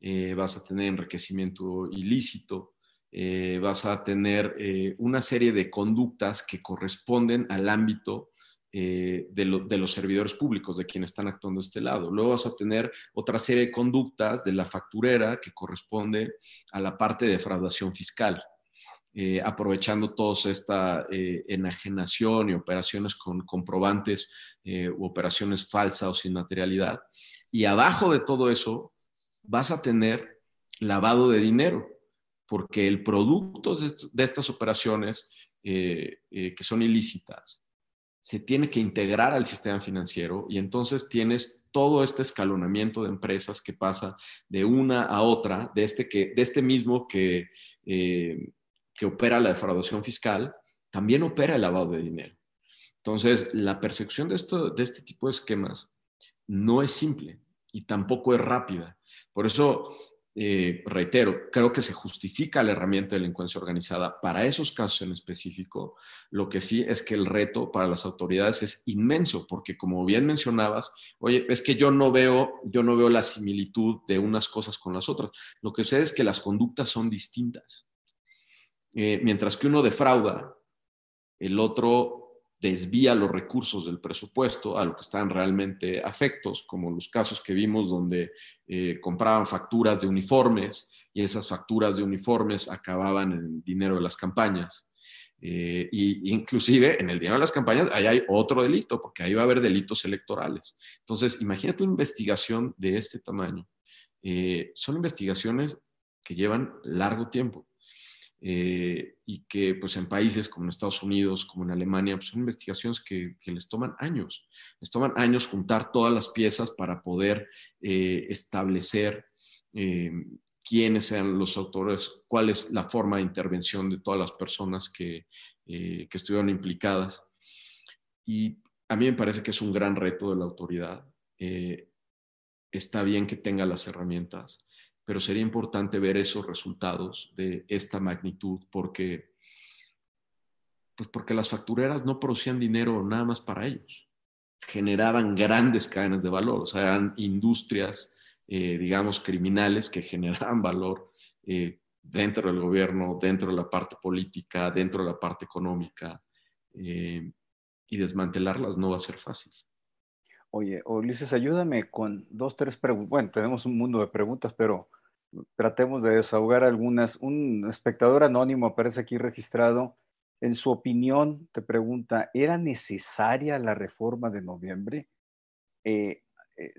eh, vas a tener enriquecimiento ilícito, eh, vas a tener eh, una serie de conductas que corresponden al ámbito de, de, los servidores públicos, de quienes están actuando de este lado. Luego vas a tener otra serie de conductas de la facturera que corresponde a la parte de defraudación fiscal. Eh, aprovechando toda esta eh, enajenación y operaciones con comprobantes eh, u operaciones falsas o sin materialidad. Y abajo de todo eso vas a tener lavado de dinero, porque el producto de, estas operaciones que son ilícitas se tiene que integrar al sistema financiero y entonces tienes todo este escalonamiento de empresas que pasa de una a otra, de este, que, de este mismo que que opera la defraudación fiscal, también opera el lavado de dinero. Entonces, la percepción de, esto, de este tipo de esquemas no es simple y tampoco es rápida. Por eso, eh, reitero, creo que se justifica la herramienta de delincuencia organizada para esos casos en específico. Lo que sí es que el reto para las autoridades es inmenso, porque como bien mencionabas, oye, es que yo no veo, yo no veo la similitud de unas cosas con las otras. Lo que sucede es que las conductas son distintas. Eh, mientras que uno defrauda, el otro desvía los recursos del presupuesto a lo que están realmente afectos, como los casos que vimos donde eh, compraban facturas de uniformes y esas facturas de uniformes acababan en dinero de las campañas. Eh, y inclusive en el dinero de las campañas ahí hay otro delito, porque ahí va a haber delitos electorales. Entonces, imagínate una investigación de este tamaño. son investigaciones que llevan largo tiempo. Eh, y que pues en países como en Estados Unidos, como en Alemania, pues son investigaciones que, les toman años. Les toman años juntar todas las piezas para poder eh, establecer eh, quiénes sean los autores, cuál es la forma de intervención de todas las personas que, que estuvieron implicadas. Y a mí me parece que es un gran reto de la autoridad. está bien que tenga las herramientas pero sería importante ver esos resultados de esta magnitud porque, pues porque las factureras no producían dinero nada más para ellos, generaban grandes cadenas de valor, o sea, eran industrias, eh, digamos, criminales que generaban valor eh, dentro del gobierno, dentro de la parte política, dentro de la parte económica, eh, y desmantelarlas no va a ser fácil. Oye, Ulises, ayúdame con dos, tres preguntas. Bueno, tenemos un mundo de preguntas, pero tratemos de desahogar algunas. Un espectador anónimo aparece aquí registrado. En su opinión, te pregunta, ¿era necesaria la reforma de noviembre? Eh, eh,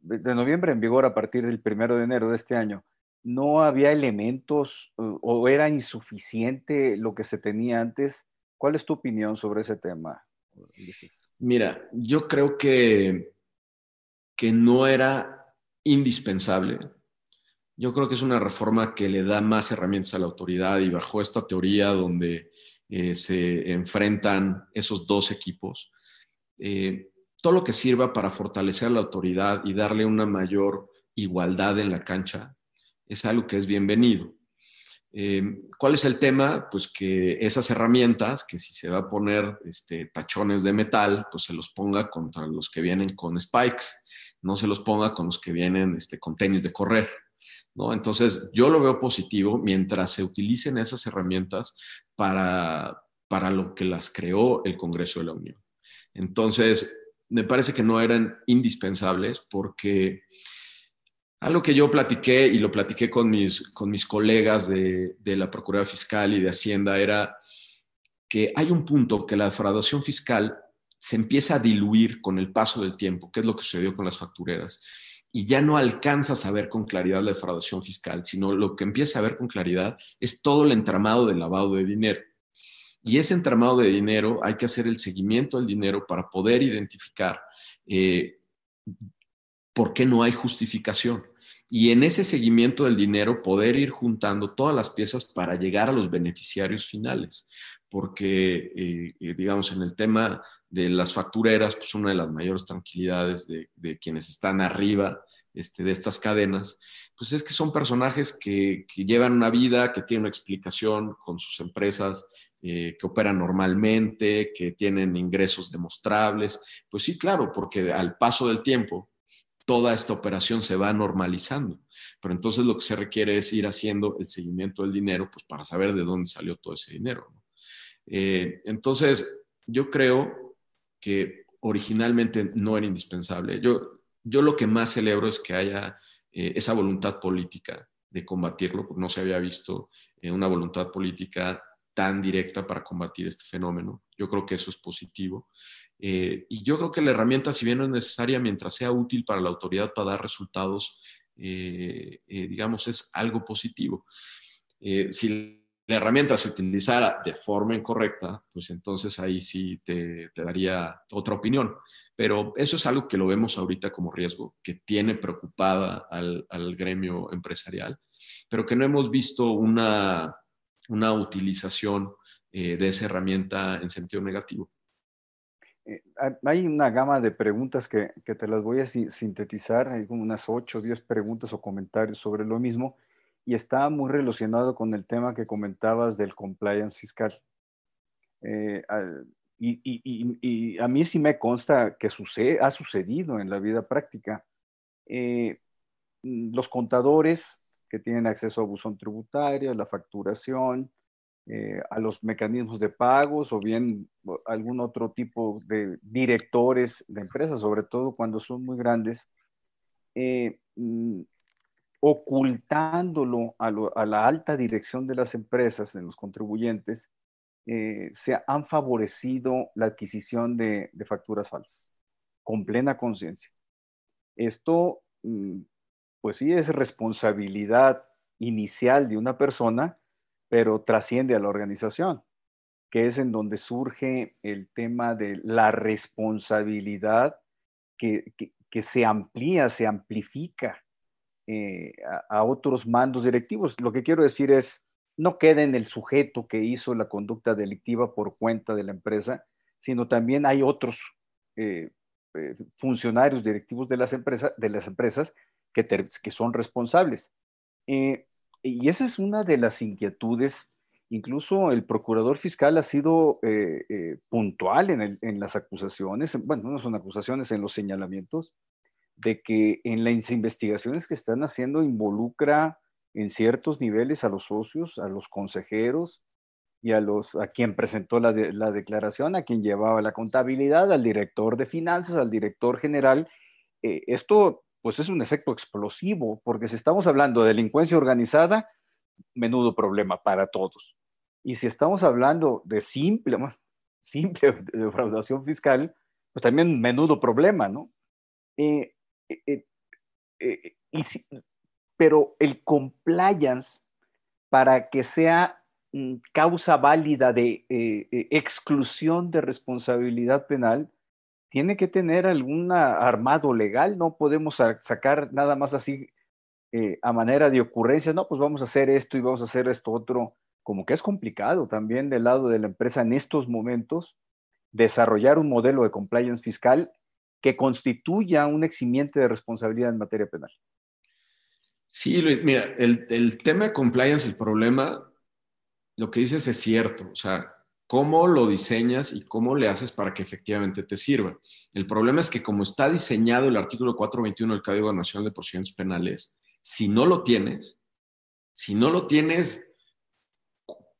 de noviembre en vigor a partir del primero de enero de este año. ¿No había elementos o era insuficiente lo que se tenía antes? ¿Cuál es tu opinión sobre ese tema? Mira, yo creo que, que no era indispensable yo creo que es una reforma que le da más herramientas a la autoridad y bajo esta teoría donde eh, se enfrentan esos dos equipos, eh, todo lo que sirva para fortalecer la autoridad y darle una mayor igualdad en la cancha es algo que es bienvenido. Eh, ¿Cuál es el tema? Pues que esas herramientas, que si se va a poner este, tachones de metal, pues se los ponga contra los que vienen con spikes, no se los ponga con los que vienen este, con tenis de correr. Entonces, yo lo veo positivo mientras se utilicen esas herramientas para, para lo que las creó el Congreso de la Unión. Entonces, me parece que no eran indispensables porque algo que yo platiqué y lo platiqué con mis, con mis colegas de, de la Procuraduría Fiscal y de Hacienda era que hay un punto que la defraudación fiscal se empieza a diluir con el paso del tiempo, que es lo que sucedió con las factureras y ya no alcanzas a ver con claridad la defraudación fiscal, sino lo que empieza a ver con claridad es todo el entramado del lavado de dinero. Y ese entramado de dinero hay que hacer el seguimiento del dinero para poder identificar eh, por qué no hay justificación. Y en ese seguimiento del dinero poder ir juntando todas las piezas para llegar a los beneficiarios finales. Porque, eh, eh, digamos, en el tema de las factureras, pues una de las mayores tranquilidades de, quienes están arriba este, de estas cadenas, pues es que son personajes que, llevan una vida, que tienen una explicación con sus empresas, eh, que operan normalmente, que tienen ingresos demostrables. Pues sí, claro, porque al paso del tiempo, toda esta operación se va normalizando. Pero entonces lo que se requiere es ir haciendo el seguimiento del dinero, pues para saber de dónde salió todo ese dinero. Eh, entonces, yo creo que originalmente no era indispensable. Yo, yo lo que más celebro es que haya eh, esa voluntad política de combatirlo, porque no se había visto eh, una voluntad política tan directa para combatir este fenómeno. Yo creo que eso es positivo. Eh, y yo creo que la herramienta, si bien no es necesaria, mientras sea útil para la autoridad para dar resultados, eh, eh, digamos, es algo positivo. si la herramienta se utilizara de forma incorrecta, pues entonces ahí sí te, daría otra opinión. Pero eso es algo que lo vemos ahorita como riesgo, que tiene preocupada al, gremio empresarial, pero que no hemos visto una, una utilización de esa herramienta en sentido negativo. Eh, hay una gama de preguntas que, que, te las voy a sintetizar, hay como unas 8 o 10 preguntas o comentarios sobre lo mismo, y está muy relacionado con el tema que comentabas del compliance fiscal. Eh, y, y, y, a mí sí me consta que sucede, ha sucedido en la vida práctica. Eh, los contadores que tienen acceso a buzón tributario, la facturación, eh, a los mecanismos de pagos o bien algún otro tipo de directores de empresas, sobre todo cuando son muy grandes, eh, mm, ocultándolo a, la alta dirección de las empresas, en los contribuyentes, eh, se han favorecido la adquisición de, facturas falsas, con plena conciencia. Esto, mm, pues sí, es responsabilidad inicial de una persona, pero trasciende a la organización, que es en donde surge el tema de la responsabilidad que, se amplía, se amplifica eh, a, otros mandos directivos. Lo que quiero decir es, no queda en el sujeto que hizo la conducta delictiva por cuenta de la empresa, sino también hay otros eh, eh, funcionarios directivos de las, empresas, de las empresas que, que son responsables y esa es una de las inquietudes. Incluso el procurador fiscal ha sido eh, eh, puntual en, las acusaciones, bueno, no son acusaciones, en los señalamientos, de que en las investigaciones que están haciendo involucra en ciertos niveles a los socios, a los consejeros y a, los, a quien presentó la, la declaración, a quien llevaba la contabilidad, al director de finanzas, al director general. Eh, esto pues es un efecto explosivo, porque si estamos hablando de delincuencia organizada, menudo problema para todos. Y si estamos hablando de simple, <laughs> simple defraudación fiscal, pues también menudo problema, ¿no? Eh, eh, eh, pero el compliance, para que sea mm, causa válida de exclusión de responsabilidad penal, tiene que tener algún armado legal, no podemos sacar nada más así eh, a manera de ocurrencia, no, pues vamos a hacer esto y vamos a hacer esto otro, como que es complicado también del lado de la empresa en estos momentos desarrollar un modelo de compliance fiscal que constituya un eximiente de responsabilidad en materia penal. Sí, Luis, mira, el, el tema de compliance, el problema, lo que dices es cierto, o sea, cómo lo diseñas y cómo le haces para que efectivamente te sirva. El problema es que como está diseñado el artículo 421 del Código Nacional de Procedimientos Penales, si no lo tienes, si no lo tienes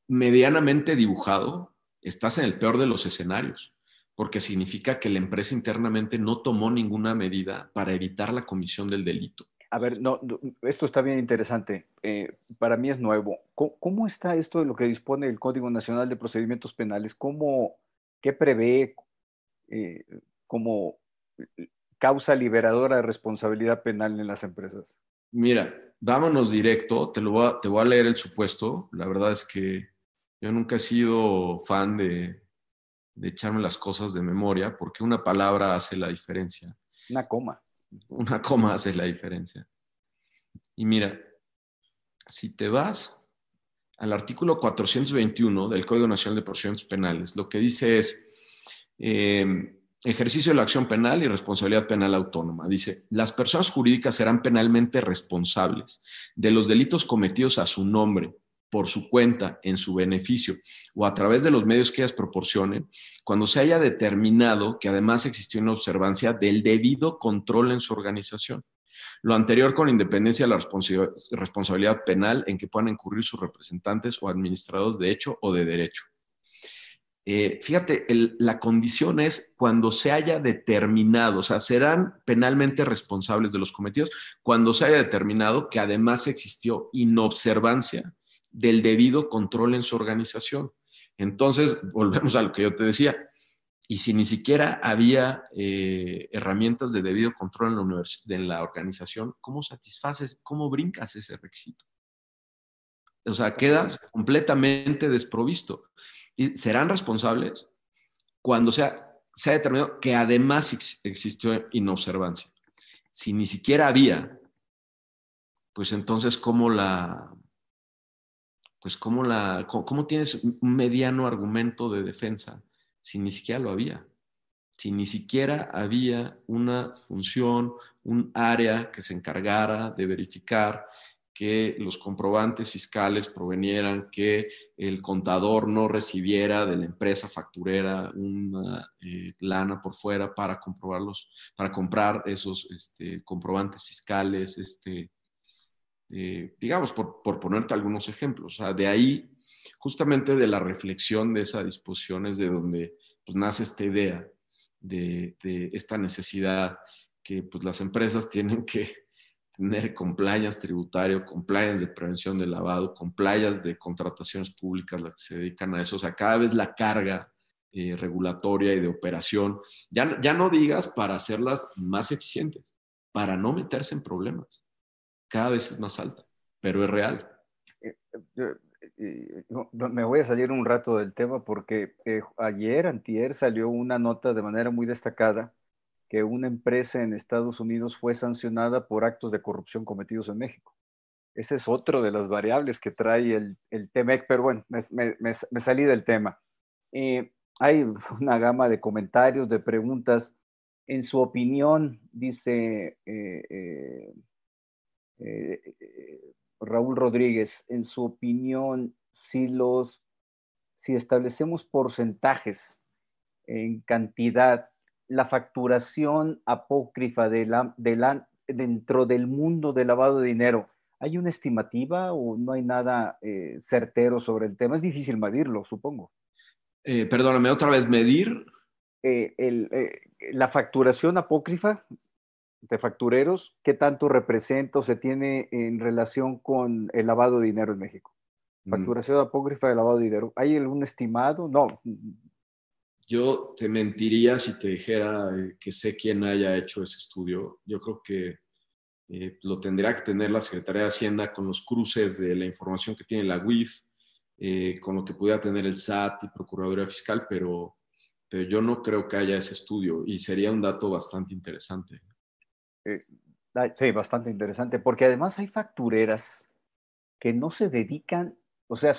medianamente dibujado, estás en el peor de los escenarios, porque significa que la empresa internamente no tomó ninguna medida para evitar la comisión del delito. A ver, no, esto está bien interesante. Eh, para mí es nuevo. ¿Cómo, está esto de lo que dispone el Código Nacional de Procedimientos Penales? ¿Cómo, ¿Qué prevé eh, como causa liberadora de responsabilidad penal en las empresas? Mira, vámonos directo. Te, lo voy a, te voy a leer el supuesto. La verdad es que yo nunca he sido fan de, de echarme las cosas de memoria porque una palabra hace la diferencia. Una coma una coma hace la diferencia. Y mira, si te vas al artículo 421 del Código Nacional de Procedimientos Penales, lo que dice es eh, ejercicio de la acción penal y responsabilidad penal autónoma. Dice, las personas jurídicas serán penalmente responsables de los delitos cometidos a su nombre, por su cuenta, en su beneficio o a través de los medios que ellas proporcionen, cuando se haya determinado que además existió una observancia del debido control en su organización. Lo anterior con independencia de la responsabilidad penal en que puedan incurrir sus representantes o administrados de hecho o de derecho. Eh, fíjate, la condición es cuando se haya determinado, o sea, serán penalmente responsables de los cometidos cuando se haya determinado que además existió inobservancia del debido control en su organización. Entonces, volvemos a lo que yo te decía, y si ni siquiera había eh, herramientas de debido control en la, en la organización, ¿cómo satisfaces, cómo brincas ese requisito? O sea, quedas completamente desprovisto. Y serán responsables cuando sea, se ha determinado que además existió inobservancia. Si ni siquiera había, pues entonces, ¿cómo la, pues cómo la, cómo tienes un mediano argumento de defensa? si ni siquiera lo había, si ni siquiera había una función, un área que se encargara de verificar que los comprobantes fiscales provenieran, que el contador no recibiera de la empresa facturera una eh, lana por fuera para comprobarlos, para comprar esos este, comprobantes fiscales, este, eh, digamos, por, por, ponerte algunos ejemplos. O sea, de ahí justamente de la reflexión de esa disposición es de donde pues, nace esta idea de, esta necesidad que pues, las empresas <laughs> tienen que tener compliance tributario, compliance de prevención de lavado, compliance de contrataciones públicas, las que se dedican a eso. O sea, cada vez la carga eh, regulatoria y de operación, ya, ya no digas para hacerlas más eficientes, para no meterse en problemas. Cada vez es más alta, pero es real. Eh, eh, me voy a salir un rato del tema porque eh, ayer, antier, salió una nota de manera muy destacada que una empresa en Estados Unidos fue sancionada por actos de corrupción cometidos en México. Ese es otro de las variables que trae el, el TEMEC, pero bueno, me, salí del tema. Eh, hay una gama de comentarios, de preguntas. En su opinión, dice eh, Raúl Rodríguez, en su opinión, si los, si establecemos porcentajes en cantidad, la facturación apócrifa de la, dentro del mundo del lavado de dinero, ¿hay una estimativa o no hay nada eh, certero sobre el tema? Es difícil medirlo, supongo. Eh, perdóname, otra vez, medir. Eh, la facturación apócrifa de factureros, ¿qué tanto representa o se tiene en relación con el lavado de dinero en México? Mm. Facturación apócrifa de lavado de dinero. ¿Hay algún estimado? No. Yo te mentiría si te dijera eh, que sé quién haya hecho ese estudio. Yo creo que eh, lo tendría que tener la Secretaría de Hacienda con los cruces de la información que tiene la UIF, eh, con lo que pudiera tener el SAT y Procuraduría Fiscal, pero, pero yo no creo que haya ese estudio y sería un dato bastante interesante. Eh, sí, bastante interesante, porque además hay factureras que no se dedican, o sea,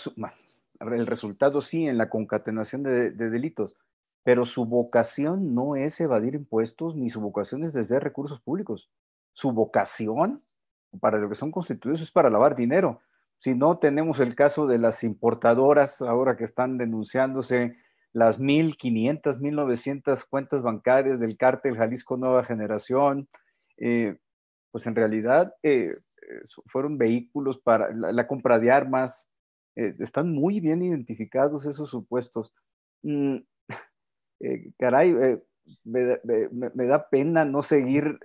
el resultado sí en la concatenación de, delitos, pero su vocación no es evadir impuestos ni su vocación es desviar recursos públicos. Su vocación para lo que son constituidos es para lavar dinero. Si no, tenemos el caso de las importadoras ahora que están denunciándose las 1.500, 1.900 cuentas bancarias del cártel Jalisco Nueva Generación, eh, pues en realidad eh, eh, fueron vehículos para la, compra de armas. están muy bien identificados esos supuestos. Mm, <laughs> caray, me, da pena no seguir.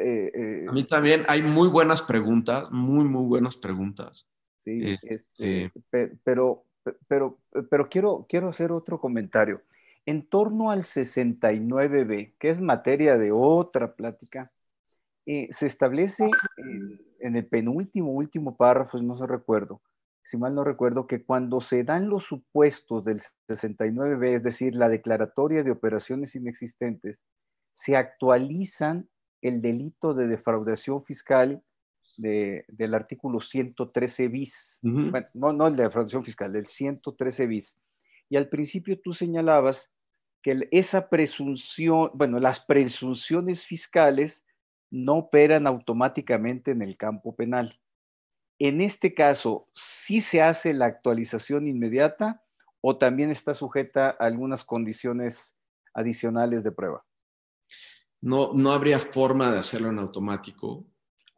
A mí también hay muy buenas preguntas, muy, muy buenas preguntas. Sí, este, este pero, pero, pero quiero, quiero hacer otro comentario. En torno al 69B, que es materia de otra plática, eh, se establece en, el penúltimo, último párrafo, no se recuerdo, si mal no recuerdo, que cuando se dan los supuestos del 69B, es decir, la declaratoria de operaciones inexistentes, se actualizan el delito de defraudación fiscal del artículo 113 bis, no, no el de la fracción fiscal, el 113 bis. Y al principio tú señalabas que esa presunción, bueno, las presunciones fiscales no operan automáticamente en el campo penal. En este caso, ¿sí se hace la actualización inmediata o también está sujeta a algunas condiciones adicionales de prueba? No, no habría forma de hacerlo en automático.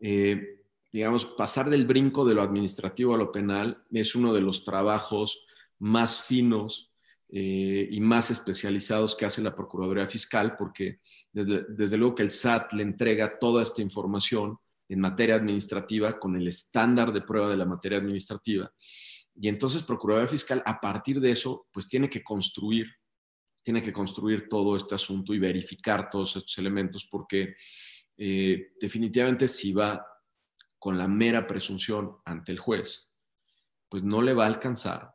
Eh, digamos, pasar del brinco de lo administrativo a lo penal es uno de los trabajos más finos eh, y más especializados que hace la Procuraduría Fiscal, porque desde, luego que el SAT le entrega toda esta información en materia administrativa con el estándar de prueba de la materia administrativa. Y entonces Procuraduría Fiscal, a partir de eso, pues tiene que construir, tiene que construir todo este asunto y verificar todos estos elementos, porque eh, definitivamente si va con la mera presunción ante el juez, pues no le va a alcanzar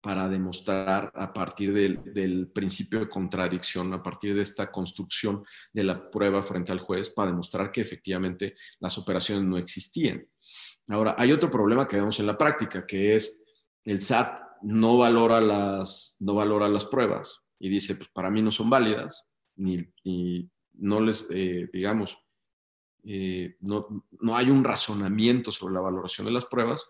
para demostrar a partir del, principio de contradicción, a partir de esta construcción de la prueba frente al juez, para demostrar que efectivamente las operaciones no existían. Ahora, hay otro problema que vemos en la práctica, que es el SAT no valora las, no valora las pruebas y dice, pues para mí no son válidas, ni, no les, eh, digamos, eh, no, no hay un razonamiento sobre la valoración de las pruebas,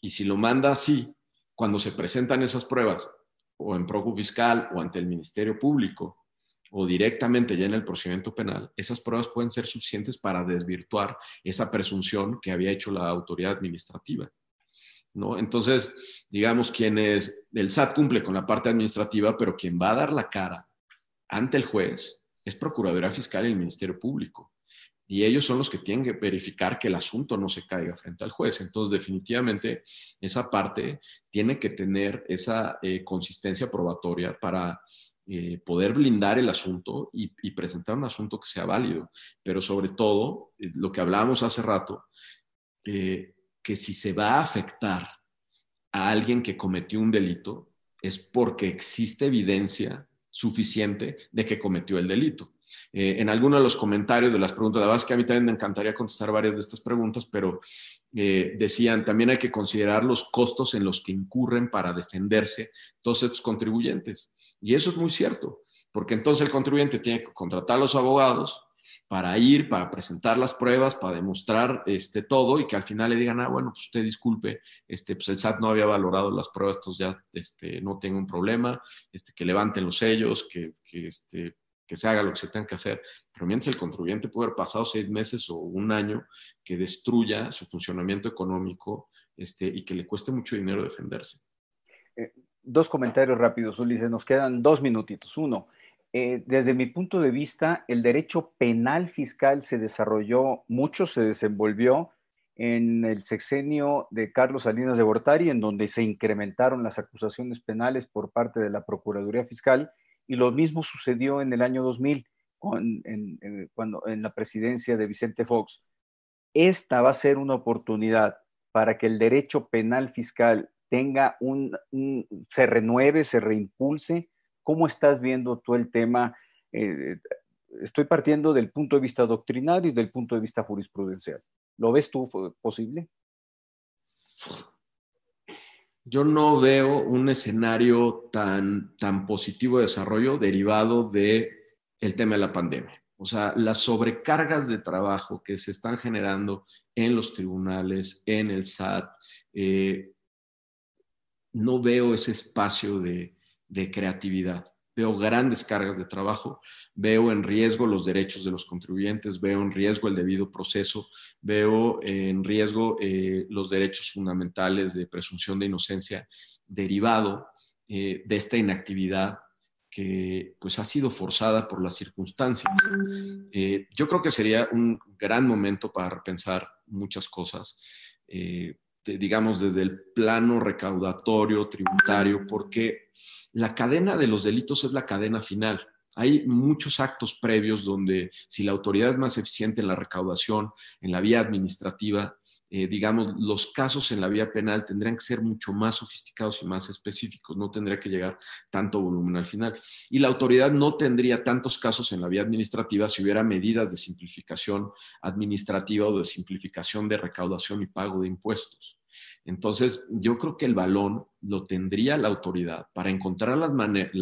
y si lo manda así, cuando se presentan esas pruebas o en Procu Fiscal o ante el Ministerio Público o directamente ya en el procedimiento penal, esas pruebas pueden ser suficientes para desvirtuar esa presunción que había hecho la autoridad administrativa. ¿no? Entonces, digamos, quienes, el SAT cumple con la parte administrativa, pero quien va a dar la cara ante el juez es Procuraduría Fiscal y el Ministerio Público y ellos son los que tienen que verificar que el asunto no se caiga frente al juez. Entonces, definitivamente, esa parte tiene que tener esa eh, consistencia probatoria para eh, poder blindar el asunto y, presentar un asunto que sea válido. Pero sobre todo, eh, lo que hablábamos hace rato, que si se va a afectar a alguien que cometió un delito, es porque existe evidencia suficiente de que cometió el delito. Eh, en algunos de los comentarios de las preguntas, la verdad es que a mí también me encantaría contestar varias de estas preguntas, pero eh, decían, también hay que considerar los costos en los que incurren para defenderse todos estos contribuyentes. Y eso es muy cierto, porque entonces el contribuyente tiene que contratar a los abogados para ir, para presentar las pruebas, para demostrar este, todo y que al final le digan, ah, bueno, pues usted disculpe, este, pues el SAT no había valorado las pruebas, entonces ya este, no tengo un problema, este, que levanten los sellos, que, que este, que se haga lo que se tenga que hacer, pero mientras el contribuyente puede haber pasado seis meses o un año que destruya su funcionamiento económico este, y que le cueste mucho dinero defenderse. Eh, dos comentarios rápidos, Ulises, nos quedan dos minutitos. Uno, eh, desde mi punto de vista, el derecho penal fiscal se desarrolló mucho, se desenvolvió en el sexenio de Carlos Salinas de Gortari, en donde se incrementaron las acusaciones penales por parte de la Procuraduría Fiscal y lo mismo sucedió en el año 2000, en, cuando, en la presidencia de Vicente Fox. Esta va a ser una oportunidad para que el derecho penal fiscal tenga un, se renueve, se reimpulse. ¿Cómo estás viendo tú el tema? Eh, estoy partiendo del punto de vista doctrinario y del punto de vista jurisprudencial. ¿Lo ves tú posible? Yo no veo un escenario tan, tan positivo de desarrollo derivado del el tema de la pandemia. O sea, las sobrecargas de trabajo que se están generando en los tribunales, en el SAT, eh, no veo ese espacio de, de creatividad veo grandes cargas de trabajo, veo en riesgo los derechos de los contribuyentes, veo en riesgo el debido proceso, veo en riesgo eh, los derechos fundamentales de presunción de inocencia derivado eh, de esta inactividad que pues ha sido forzada por las circunstancias. Eh, yo creo que sería un gran momento para repensar muchas cosas, digamos desde el plano recaudatorio, tributario, porque la cadena de los delitos es la cadena final. Hay muchos actos previos donde si la autoridad es más eficiente en la recaudación, en la vía administrativa, eh, digamos, los casos en la vía penal tendrían que ser mucho más sofisticados y más específicos, no tendría que llegar tanto volumen al final. Y la autoridad no tendría tantos casos en la vía administrativa si hubiera medidas de simplificación administrativa o de simplificación de recaudación y pago de impuestos. Entonces, yo creo que el balón lo tendría la autoridad para encontrar la,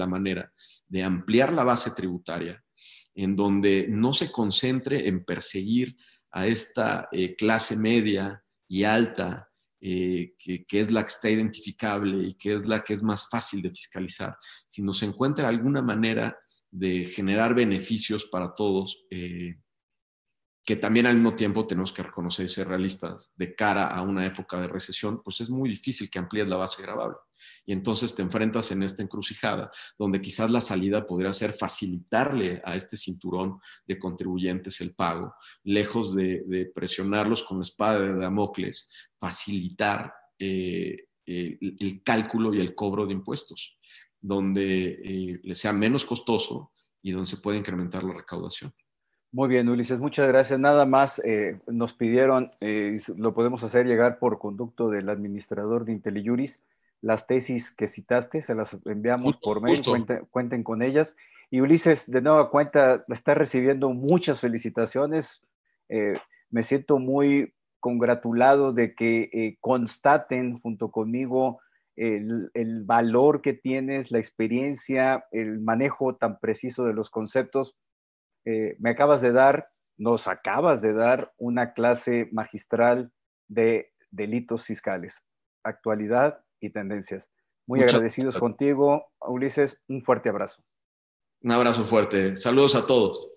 manera de ampliar la base tributaria en donde no se concentre en perseguir a esta eh, clase media y alta, eh, que, es la que está identificable y que es la que es más fácil de fiscalizar, si nos encuentra alguna manera de generar beneficios para todos, eh, que también al mismo tiempo tenemos que reconocer y ser realistas de cara a una época de recesión, pues es muy difícil que amplíes la base grabable y entonces te enfrentas en esta encrucijada donde quizás la salida podría ser facilitarle a este cinturón de contribuyentes el pago, lejos de, presionarlos con la espada de Damocles, facilitar eh, el, cálculo y el cobro de impuestos, donde eh, le sea menos costoso y donde se puede incrementar la recaudación. Muy bien, Ulises, muchas gracias. Nada más eh, nos pidieron, lo podemos hacer llegar por conducto del administrador de IntelliJuris, las tesis que citaste, se las enviamos por mail, cuenten, con ellas. Y Ulises, de nueva cuenta, está recibiendo muchas felicitaciones. Eh, me siento muy congratulado de que eh, constaten junto conmigo el, valor que tienes, la experiencia, el manejo tan preciso de los conceptos. Eh, me acabas de dar, nos acabas de dar una clase magistral de delitos fiscales, actualidad y tendencias. Muy agradecidos contigo, Ulises. Un fuerte abrazo. Un abrazo fuerte. Saludos a todos.